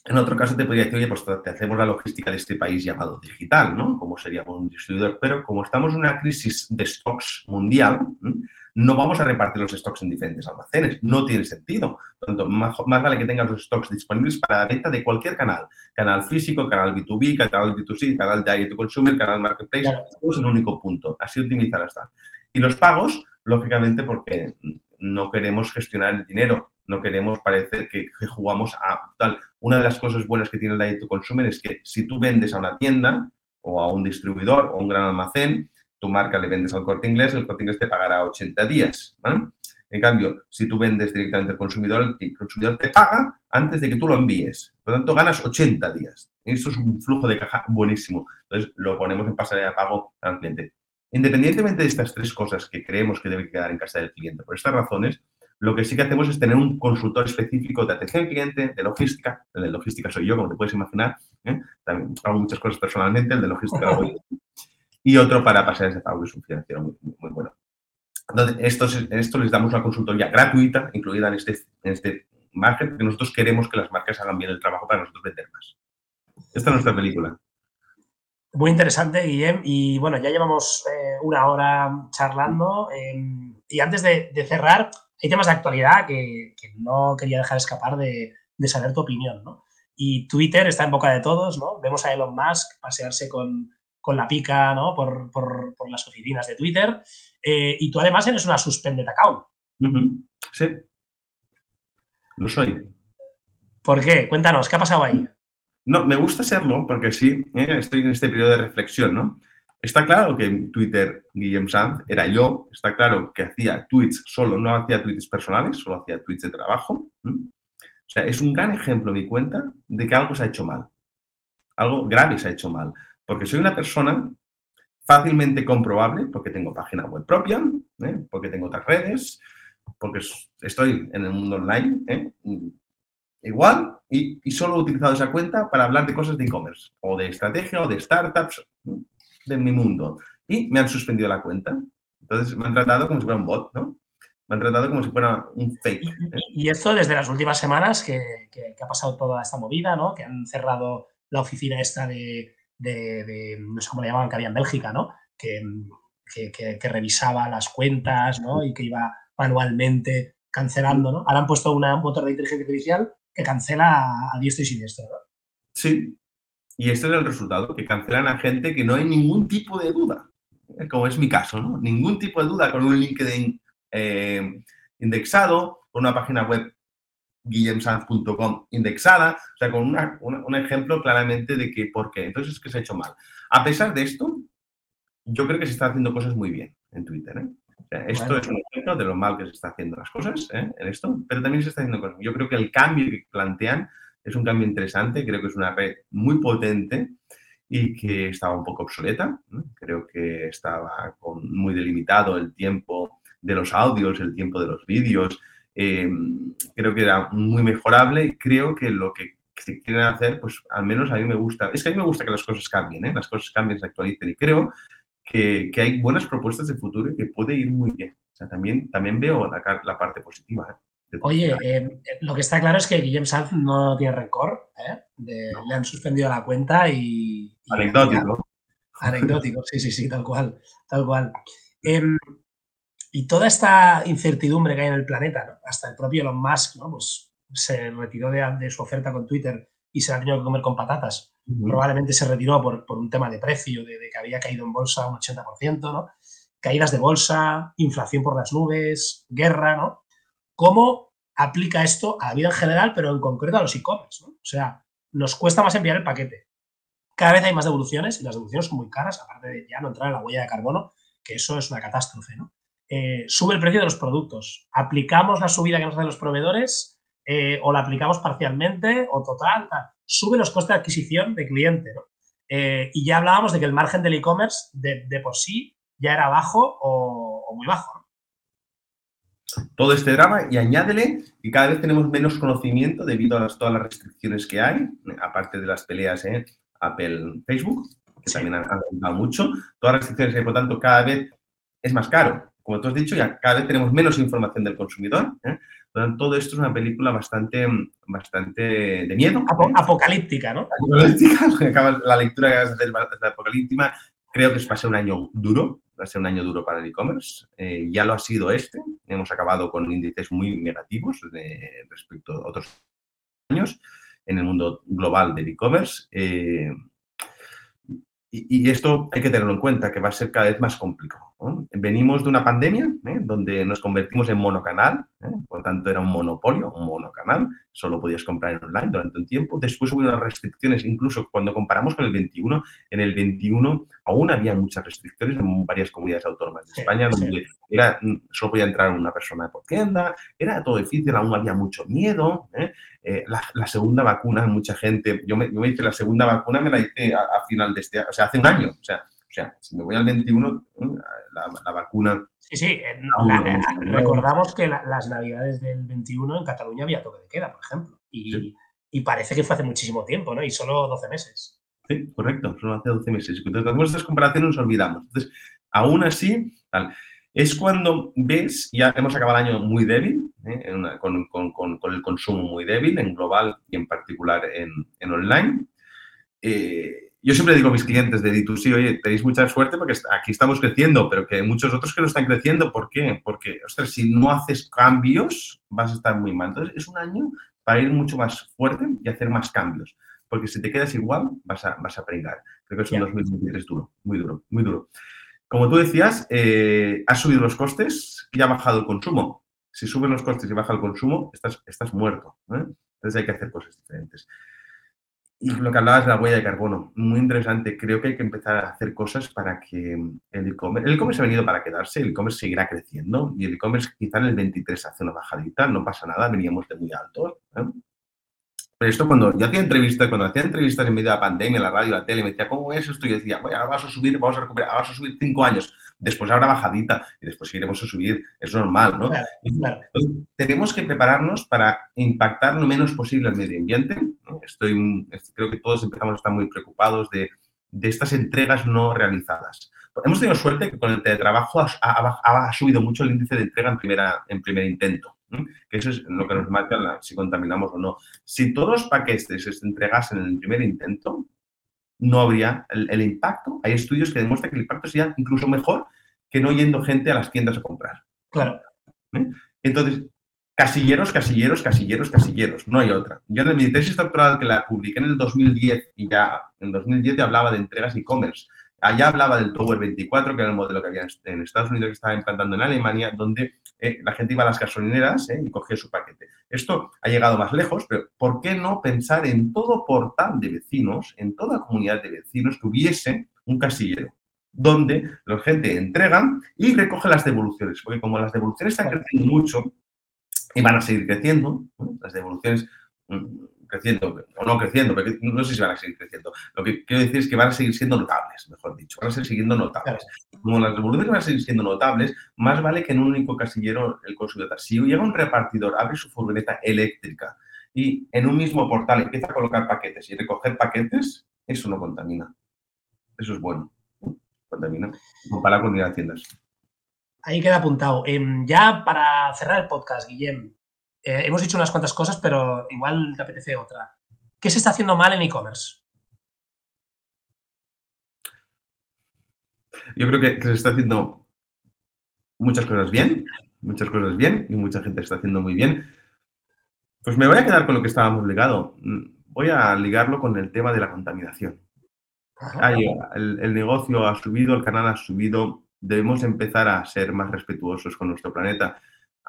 En otro caso te podría decir, oye, pues te hacemos la logística de este país llamado digital, ¿no? Como seríamos un distribuidor, pero como estamos en una crisis de stocks mundial, no vamos a repartir los stocks en diferentes almacenes. No tiene sentido. Tanto, más, vale que tengas los stocks disponibles para la venta de cualquier canal. Canal físico, canal B2B, canal B2C, canal direct to consumer, canal marketplace. Claro. es el único punto. Así optimizar hasta. Y los pagos, lógicamente, porque no queremos gestionar el dinero no queremos parecer que, jugamos a tal. Una de las cosas buenas que tiene el Direct to Consumer es que si tú vendes a una tienda o a un distribuidor o un gran almacén, tu marca le vendes al corte inglés, el corte inglés te pagará 80 días. En cambio, si tú vendes directamente al consumidor, el consumidor te paga antes de que tú lo envíes. Por lo tanto, ganas 80 días. Eso es un flujo de caja buenísimo. Entonces, lo ponemos en pasarela de pago al cliente. Independientemente de estas tres cosas que creemos que debe quedar en casa del cliente, por estas razones, lo que sí que hacemos es tener un consultor específico de atención al cliente, de logística. El de logística soy yo, como te puedes imaginar. ¿eh? También hago muchas cosas personalmente, el de logística lo Y otro para pasar ese pago, es un financiero muy, bueno. Entonces, esto, esto les damos una consultoría gratuita, incluida en este, en este margen, porque nosotros queremos que las marcas hagan bien el trabajo para nosotros vender más. Esta es nuestra película. Muy interesante, Guillem. Y bueno, ya llevamos eh, una hora charlando. Em, y antes de, de cerrar, hay temas de actualidad que, no quería dejar escapar de, saber tu opinión, ¿no? Y Twitter está en boca de todos, ¿no? Vemos a Elon Musk pasearse con, la pica, ¿no? Por, las oficinas de Twitter. Eh, y tú además eres una suspended account. Sí. Lo soy. ¿Por qué? Cuéntanos, ¿qué ha pasado ahí? No, me gusta serlo porque sí, ¿eh? estoy en este periodo de reflexión, ¿no? Está claro que en Twitter Guillem Sanz era yo, está claro que hacía tweets solo, no hacía tweets personales, solo hacía tweets de trabajo. O sea, es un gran ejemplo mi cuenta de que algo se ha hecho mal. Algo grave se ha hecho mal. Porque soy una persona fácilmente comprobable, porque tengo página web propia, ¿eh? porque tengo otras redes, porque estoy en el mundo online, ¿eh? igual, y, y, solo he utilizado esa cuenta para hablar de cosas de e-commerce, o de estrategia, o de startups de mi mundo. Y me han suspendido la cuenta. Entonces me han tratado como si fuera un bot, ¿no? Me han tratado como si fuera un fake. ¿eh? Y, esto desde las últimas semanas que, ha pasado toda esta movida, ¿no? Que han cerrado la oficina esta de, no sé cómo le llamaban, que había en Bélgica, ¿no? Que, que, revisaba las cuentas, ¿no? Y que iba manualmente cancelando, ¿no? Ahora han puesto una, un motor de inteligencia artificial que cancela a diestro y siniestro, ¿no? Sí, y este es el resultado, que cancelan a gente que no hay ningún tipo de duda, eh, como es mi caso, ¿no? Ningún tipo de duda con un LinkedIn eh, indexado, con una página web guillemsanz.com indexada, o sea, con un ejemplo claramente de que por qué. Entonces es que se ha hecho mal. A pesar de esto, yo creo que se están haciendo cosas muy bien en Twitter. ¿eh? esto es un ejemplo de lo mal que se está haciendo las cosas en esto, pero también se está haciendo cosas. Yo creo que el cambio que plantean es un cambio interesante, creo que es una red muy potente y que estaba un poco obsoleta. Creo que estaba con muy delimitado el tiempo de los audios, el tiempo de los vídeos. Em, creo que era muy mejorable. Creo que lo que se quieren hacer, pues al menos a mí me gusta. Es que a mí me gusta que las cosas cambien, ¿eh? las cosas cambien, se actualicen. Y creo que, que, hay buenas propuestas de futuro y que puede ir muy bien. O sea, también, también veo la, la parte positiva. ¿eh? Oye, eh, lo que está claro es que Guillem Sanz no tiene rencor. ¿eh? Le han suspendido la cuenta y. Anecdótico. anecdótico, sí, sí, sí, tal cual. Tal cual. Em, y toda esta incertidumbre que hay en el planeta, hasta el propio Elon Musk, ¿no? pues se retiró de, su oferta con Twitter y se la ha tenido que comer con patatas. Probablemente se retiró por, un tema de precio, de, de, que había caído en bolsa un 80%, ¿no? Caídas de bolsa, inflación por las nubes, guerra, ¿no? ¿Cómo aplica esto a la vida en general, pero en concreto a los e-commerce? O sea, nos cuesta más enviar el paquete. Cada vez hay más devoluciones y las devoluciones son muy caras, aparte de ya no entrar en la huella de carbono, que eso es una catástrofe. ¿no? Eh, sube el precio de los productos. ¿Aplicamos la subida que nos hacen los proveedores eh, o la aplicamos parcialmente o total? Sube los costes de adquisición de cliente. Eh, y ya hablábamos de que el margen del e-commerce de, por sí ya era bajo o, muy bajo. todo este drama y añádele que cada vez tenemos menos conocimiento debido a todas las restricciones que hay, aparte de las peleas en Apple, Facebook, que también han, han mucho. Todas las restricciones que hay, por tanto, cada vez es más caro. Como tú has dicho, ya cada vez tenemos menos información del consumidor. ¿eh? todo esto es una película bastante, bastante de miedo. ¿eh? Apocalíptica, ¿no? Apocalíptica, la lectura que vas a hacer es apocalíptica. Creo que va a ser un año duro, va a ser un año duro para el e-commerce. Eh, ya lo ha sido este. Hemos acabado con índices muy negativos respecto a otros años en el mundo global del e-commerce. Eh, y, esto hay que tenerlo en cuenta, que va a ser cada vez más complicado. Venimos de una pandemia ¿eh? donde nos convertimos en monocanal, ¿eh? por tanto era un monopolio, un monocanal, solo podías comprar en online durante un tiempo. Después hubo unas restricciones, incluso cuando comparamos con el 21, en el 21 aún había muchas restricciones en varias comunidades autónomas de España, donde era, mm, solo podía entrar una persona por tienda, era todo difícil, aún había mucho miedo. ¿eh? la, segunda vacuna, mucha gente, yo me, yo me hice la segunda vacuna, me la hice a, a final de este, o sea, hace un año, o sea, o sea, si me voy al 21, la, vacuna... Sí, sí. recordamos que las navidades del 21 en Cataluña había toque de queda, por ejemplo. Y, parece que fue hace muchísimo tiempo, ¿no? Y solo 12 meses. Sí, correcto, solo hace 12 meses. Cuando hacemos estas comparaciones nos olvidamos. Entonces, aún así, es cuando ves, ya hemos acabado el año muy débil, ¿eh? con, el consumo muy débil en global y en particular en, en online. Eh, yo siempre digo a mis clientes de D2C, oye, tenéis mucha suerte porque aquí estamos creciendo, pero que hay muchos otros que no están creciendo. ¿Por qué? Porque, ostras, si no haces cambios, vas a estar muy mal. Entonces, es un año para ir mucho más fuerte y hacer más cambios. Porque si te quedas igual, vas a, vas a pringar. Creo que es un 2023 duro, muy duro, muy duro. Como tú decías, eh, has subido los costes y ha bajado el consumo. Si suben los costes y baja el consumo, estás, estás muerto. ¿eh? Entonces hay que hacer cosas diferentes. Y lo que hablabas de la huella de carbono, muy interesante. Creo que hay que empezar a hacer cosas para que el e-commerce, el e-commerce ha venido para quedarse, el e-commerce seguirá creciendo y el e-commerce quizá en el 23 hace una bajadita, no pasa nada, veníamos de muy altos. ¿eh? Pero esto cuando yo hacía entrevistas, cuando hacía entrevistas en medio de la pandemia, la radio, la tele, me decía, ¿cómo es esto? Y yo decía, bueno, ahora vas a subir, vamos a recuperar, ahora vas a subir cinco años después habrá bajadita y después iremos a subir, es normal, ¿no? tenemos que prepararnos para impactar lo menos posible al medio ambiente. Estoy, creo que todos empezamos a estar muy preocupados de, estas entregas no realizadas. Hemos tenido suerte que con el teletrabajo ha, subido mucho el índice de entrega en, primera, en primer intento. que eso es lo que nos marca si contaminamos o no. Si todos los paquetes se entregasen en el primer intento, no habría el, impacto. Hay estudios que demuestran que el impacto sería incluso mejor que no yendo gente a las tiendas a comprar. Claro. ¿Eh? Entonces, casilleros, casilleros, casilleros, casilleros. No hay otra. Yo en mi tesis doctoral que la publiqué en el 2010 y ya en 2010 ya hablaba de entregas e-commerce. Allá hablaba del Power 24, que era el modelo que había en Estados Unidos que estaba implantando en Alemania, donde eh, la gente iba a las gasolineras eh, y cogía su paquete. Esto ha llegado más lejos, pero ¿por qué no pensar en todo portal de vecinos, en toda comunidad de vecinos que hubiese un casillero? donde la gente entrega y recoge las devoluciones, porque como las devoluciones están creciendo mucho y van a seguir creciendo, las devoluciones mm, creciendo o no creciendo, pero no sé si van a seguir creciendo. Lo que quiero decir es que van a seguir siendo notables, mejor dicho, van a seguir siendo notables. Como las devoluciones van a seguir siendo notables, más vale que en un único casillero el consumidor. Si llega un repartidor, abre su furgoneta eléctrica y en un mismo portal empieza a colocar paquetes y recoger paquetes, eso no contamina. Eso es bueno. Contamina. Comparar con ir a tiendas. Ahí queda apuntado. Em, ya para cerrar el podcast, Guillem, eh, hemos dicho unas cuantas cosas, pero igual te apetece otra. ¿Qué se está haciendo mal en e-commerce? Yo creo que, se está haciendo muchas cosas bien, muchas cosas bien y mucha gente está haciendo muy bien. Pues me voy a quedar con lo que estábamos ligado. Voy a ligarlo con el tema de la contaminación. el, el, negocio ha subido, el canal ha subido, debemos empezar a ser más respetuosos con nuestro planeta.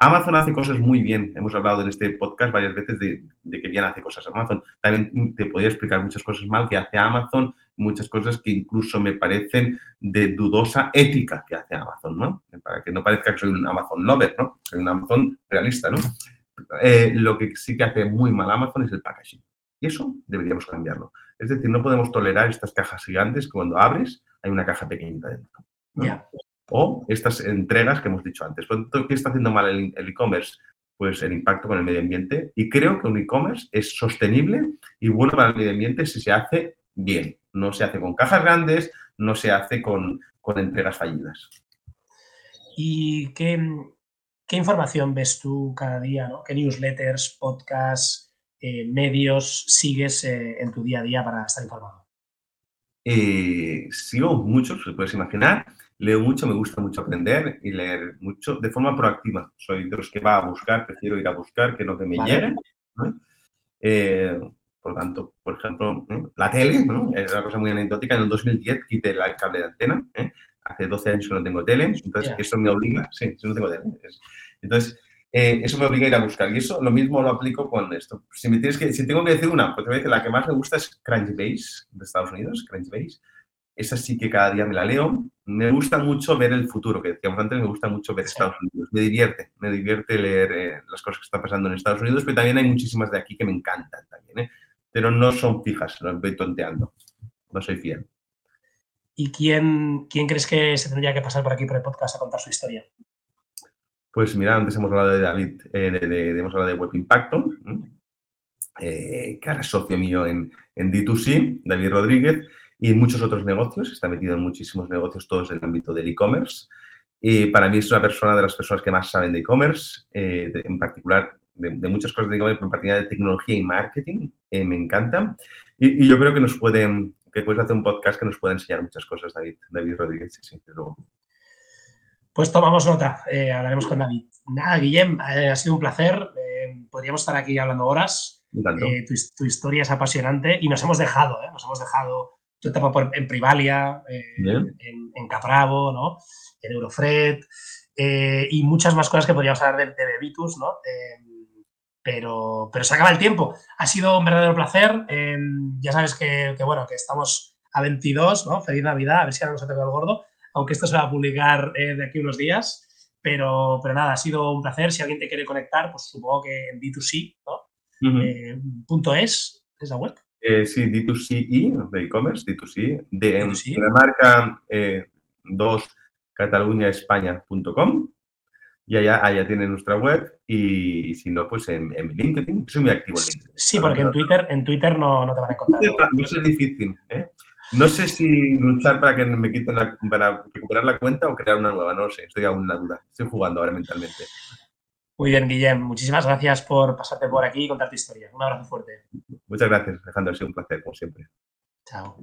Amazon hace cosas muy bien. Hemos hablado en este podcast varias veces de, que bien hace cosas Amazon. También te podría explicar muchas cosas mal que hace Amazon, muchas cosas que incluso me parecen de dudosa ética que hace Amazon, ¿no? Para que no parezca que soy un Amazon lover, ¿no? Soy un Amazon realista, ¿no? Eh, lo que sí que hace muy mal Amazon es el packaging. Y eso deberíamos cambiarlo. Es decir, no podemos tolerar estas cajas gigantes que cuando abres hay una caja pequeñita dentro. O estas entregas que hemos dicho antes. ¿Qué está haciendo mal el e-commerce? Pues el impacto con el medio ambiente. Y creo que un e-commerce es sostenible y bueno para el medio ambiente si se hace bien. No se hace con cajas grandes, no se hace con, entregas fallidas. ¿Y qué, información ves tú cada día? ¿Qué newsletters, podcasts, eh, medios sigues eh, en tu día a día para estar informado? Eh, sigo muchos, se puedes imaginar. Leo mucho, me gusta mucho aprender y leer mucho de forma proactiva. Soy de los que va a buscar, prefiero ir a buscar que no que me lleguen. por lo tanto, por ejemplo, la tele, ¿no? es una cosa muy anecdótica. En el 2010 quité el cable de antena. Hace 12 años que no tengo tele, entonces eso me obliga. Sí, no tengo tele. Entonces, eh, eso me obliga a ir a buscar. Y eso lo mismo lo aplico con esto. Si, me tienes que, si tengo que decir una, pues te voy a decir, la que más me gusta es Crunchbase de Estados Unidos, Crunchbase. Esa sí que cada día me la leo. Me gusta mucho ver el futuro, que decíamos antes, me gusta mucho ver Estados Unidos. Me divierte, me divierte leer eh, las cosas que están pasando en Estados Unidos, pero también hay muchísimas de aquí que me encantan también, ¿eh? Pero no son fijas, las voy tonteando. No soy fiel. ¿Y quién, quién crees que se tendría que pasar por aquí por el podcast a contar su historia? Pues mira, antes hemos hablado de David, eh, de, hemos hablado de Web Impacto, eh, que ahora es socio mío en, en, D2C, David Rodríguez, y en muchos otros negocios, está metido en muchísimos negocios, todos en el ámbito del e-commerce. Y para mí es una persona de las personas que más saben de e-commerce, eh, en particular de, muchas cosas de e-commerce, en particular de tecnología y marketing, me encantan. Y, yo creo que nos pueden, que puedes hacer un podcast que nos pueda enseñar muchas cosas, David, David Rodríguez, sí, sí, luego. Pues tomamos nota, eh, hablaremos con David. Nada, Guillem, eh, ha sido un placer. Eh, podríamos estar aquí hablando horas. Tu, historia es apasionante y nos hemos dejado, nos hemos dejado tu etapa en Privalia, en, en, Capravo, ¿no? en Eurofred y muchas más cosas que podríamos hablar de, de Bebitus, ¿no? pero, pero se acaba el tiempo. Ha sido un verdadero placer. ya sabes que, que, bueno, que estamos a 22, ¿no? Feliz Navidad, a ver si ahora nos ha tocado el gordo aunque esto se va a publicar eh, de aquí unos días. Pero, pero nada, ha sido un placer. Si alguien te quiere conectar, pues supongo que en D2C, ¿no? Eh, punto es, ¿es la web? Eh, sí, D2CE, de e-commerce, D2C, de, la marca 2 cataluñaespaña.com y allá, allá tiene nuestra web y, si no, pues en, en, LinkedIn. Soy muy activo en LinkedIn. Sí, porque en Twitter, en Twitter no, no te van a encontrar. No es difícil, ¿eh? No sé si luchar para que me quiten la, para recuperar la cuenta o crear una nueva, no lo sé, estoy aún en la duda. Estoy jugando ahora mentalmente. Muy bien, Guillem. Muchísimas gracias por pasarte por aquí y contar tu historia. Un abrazo fuerte. Muchas gracias, Alejandro. Ha sido un placer, como siempre. Chao.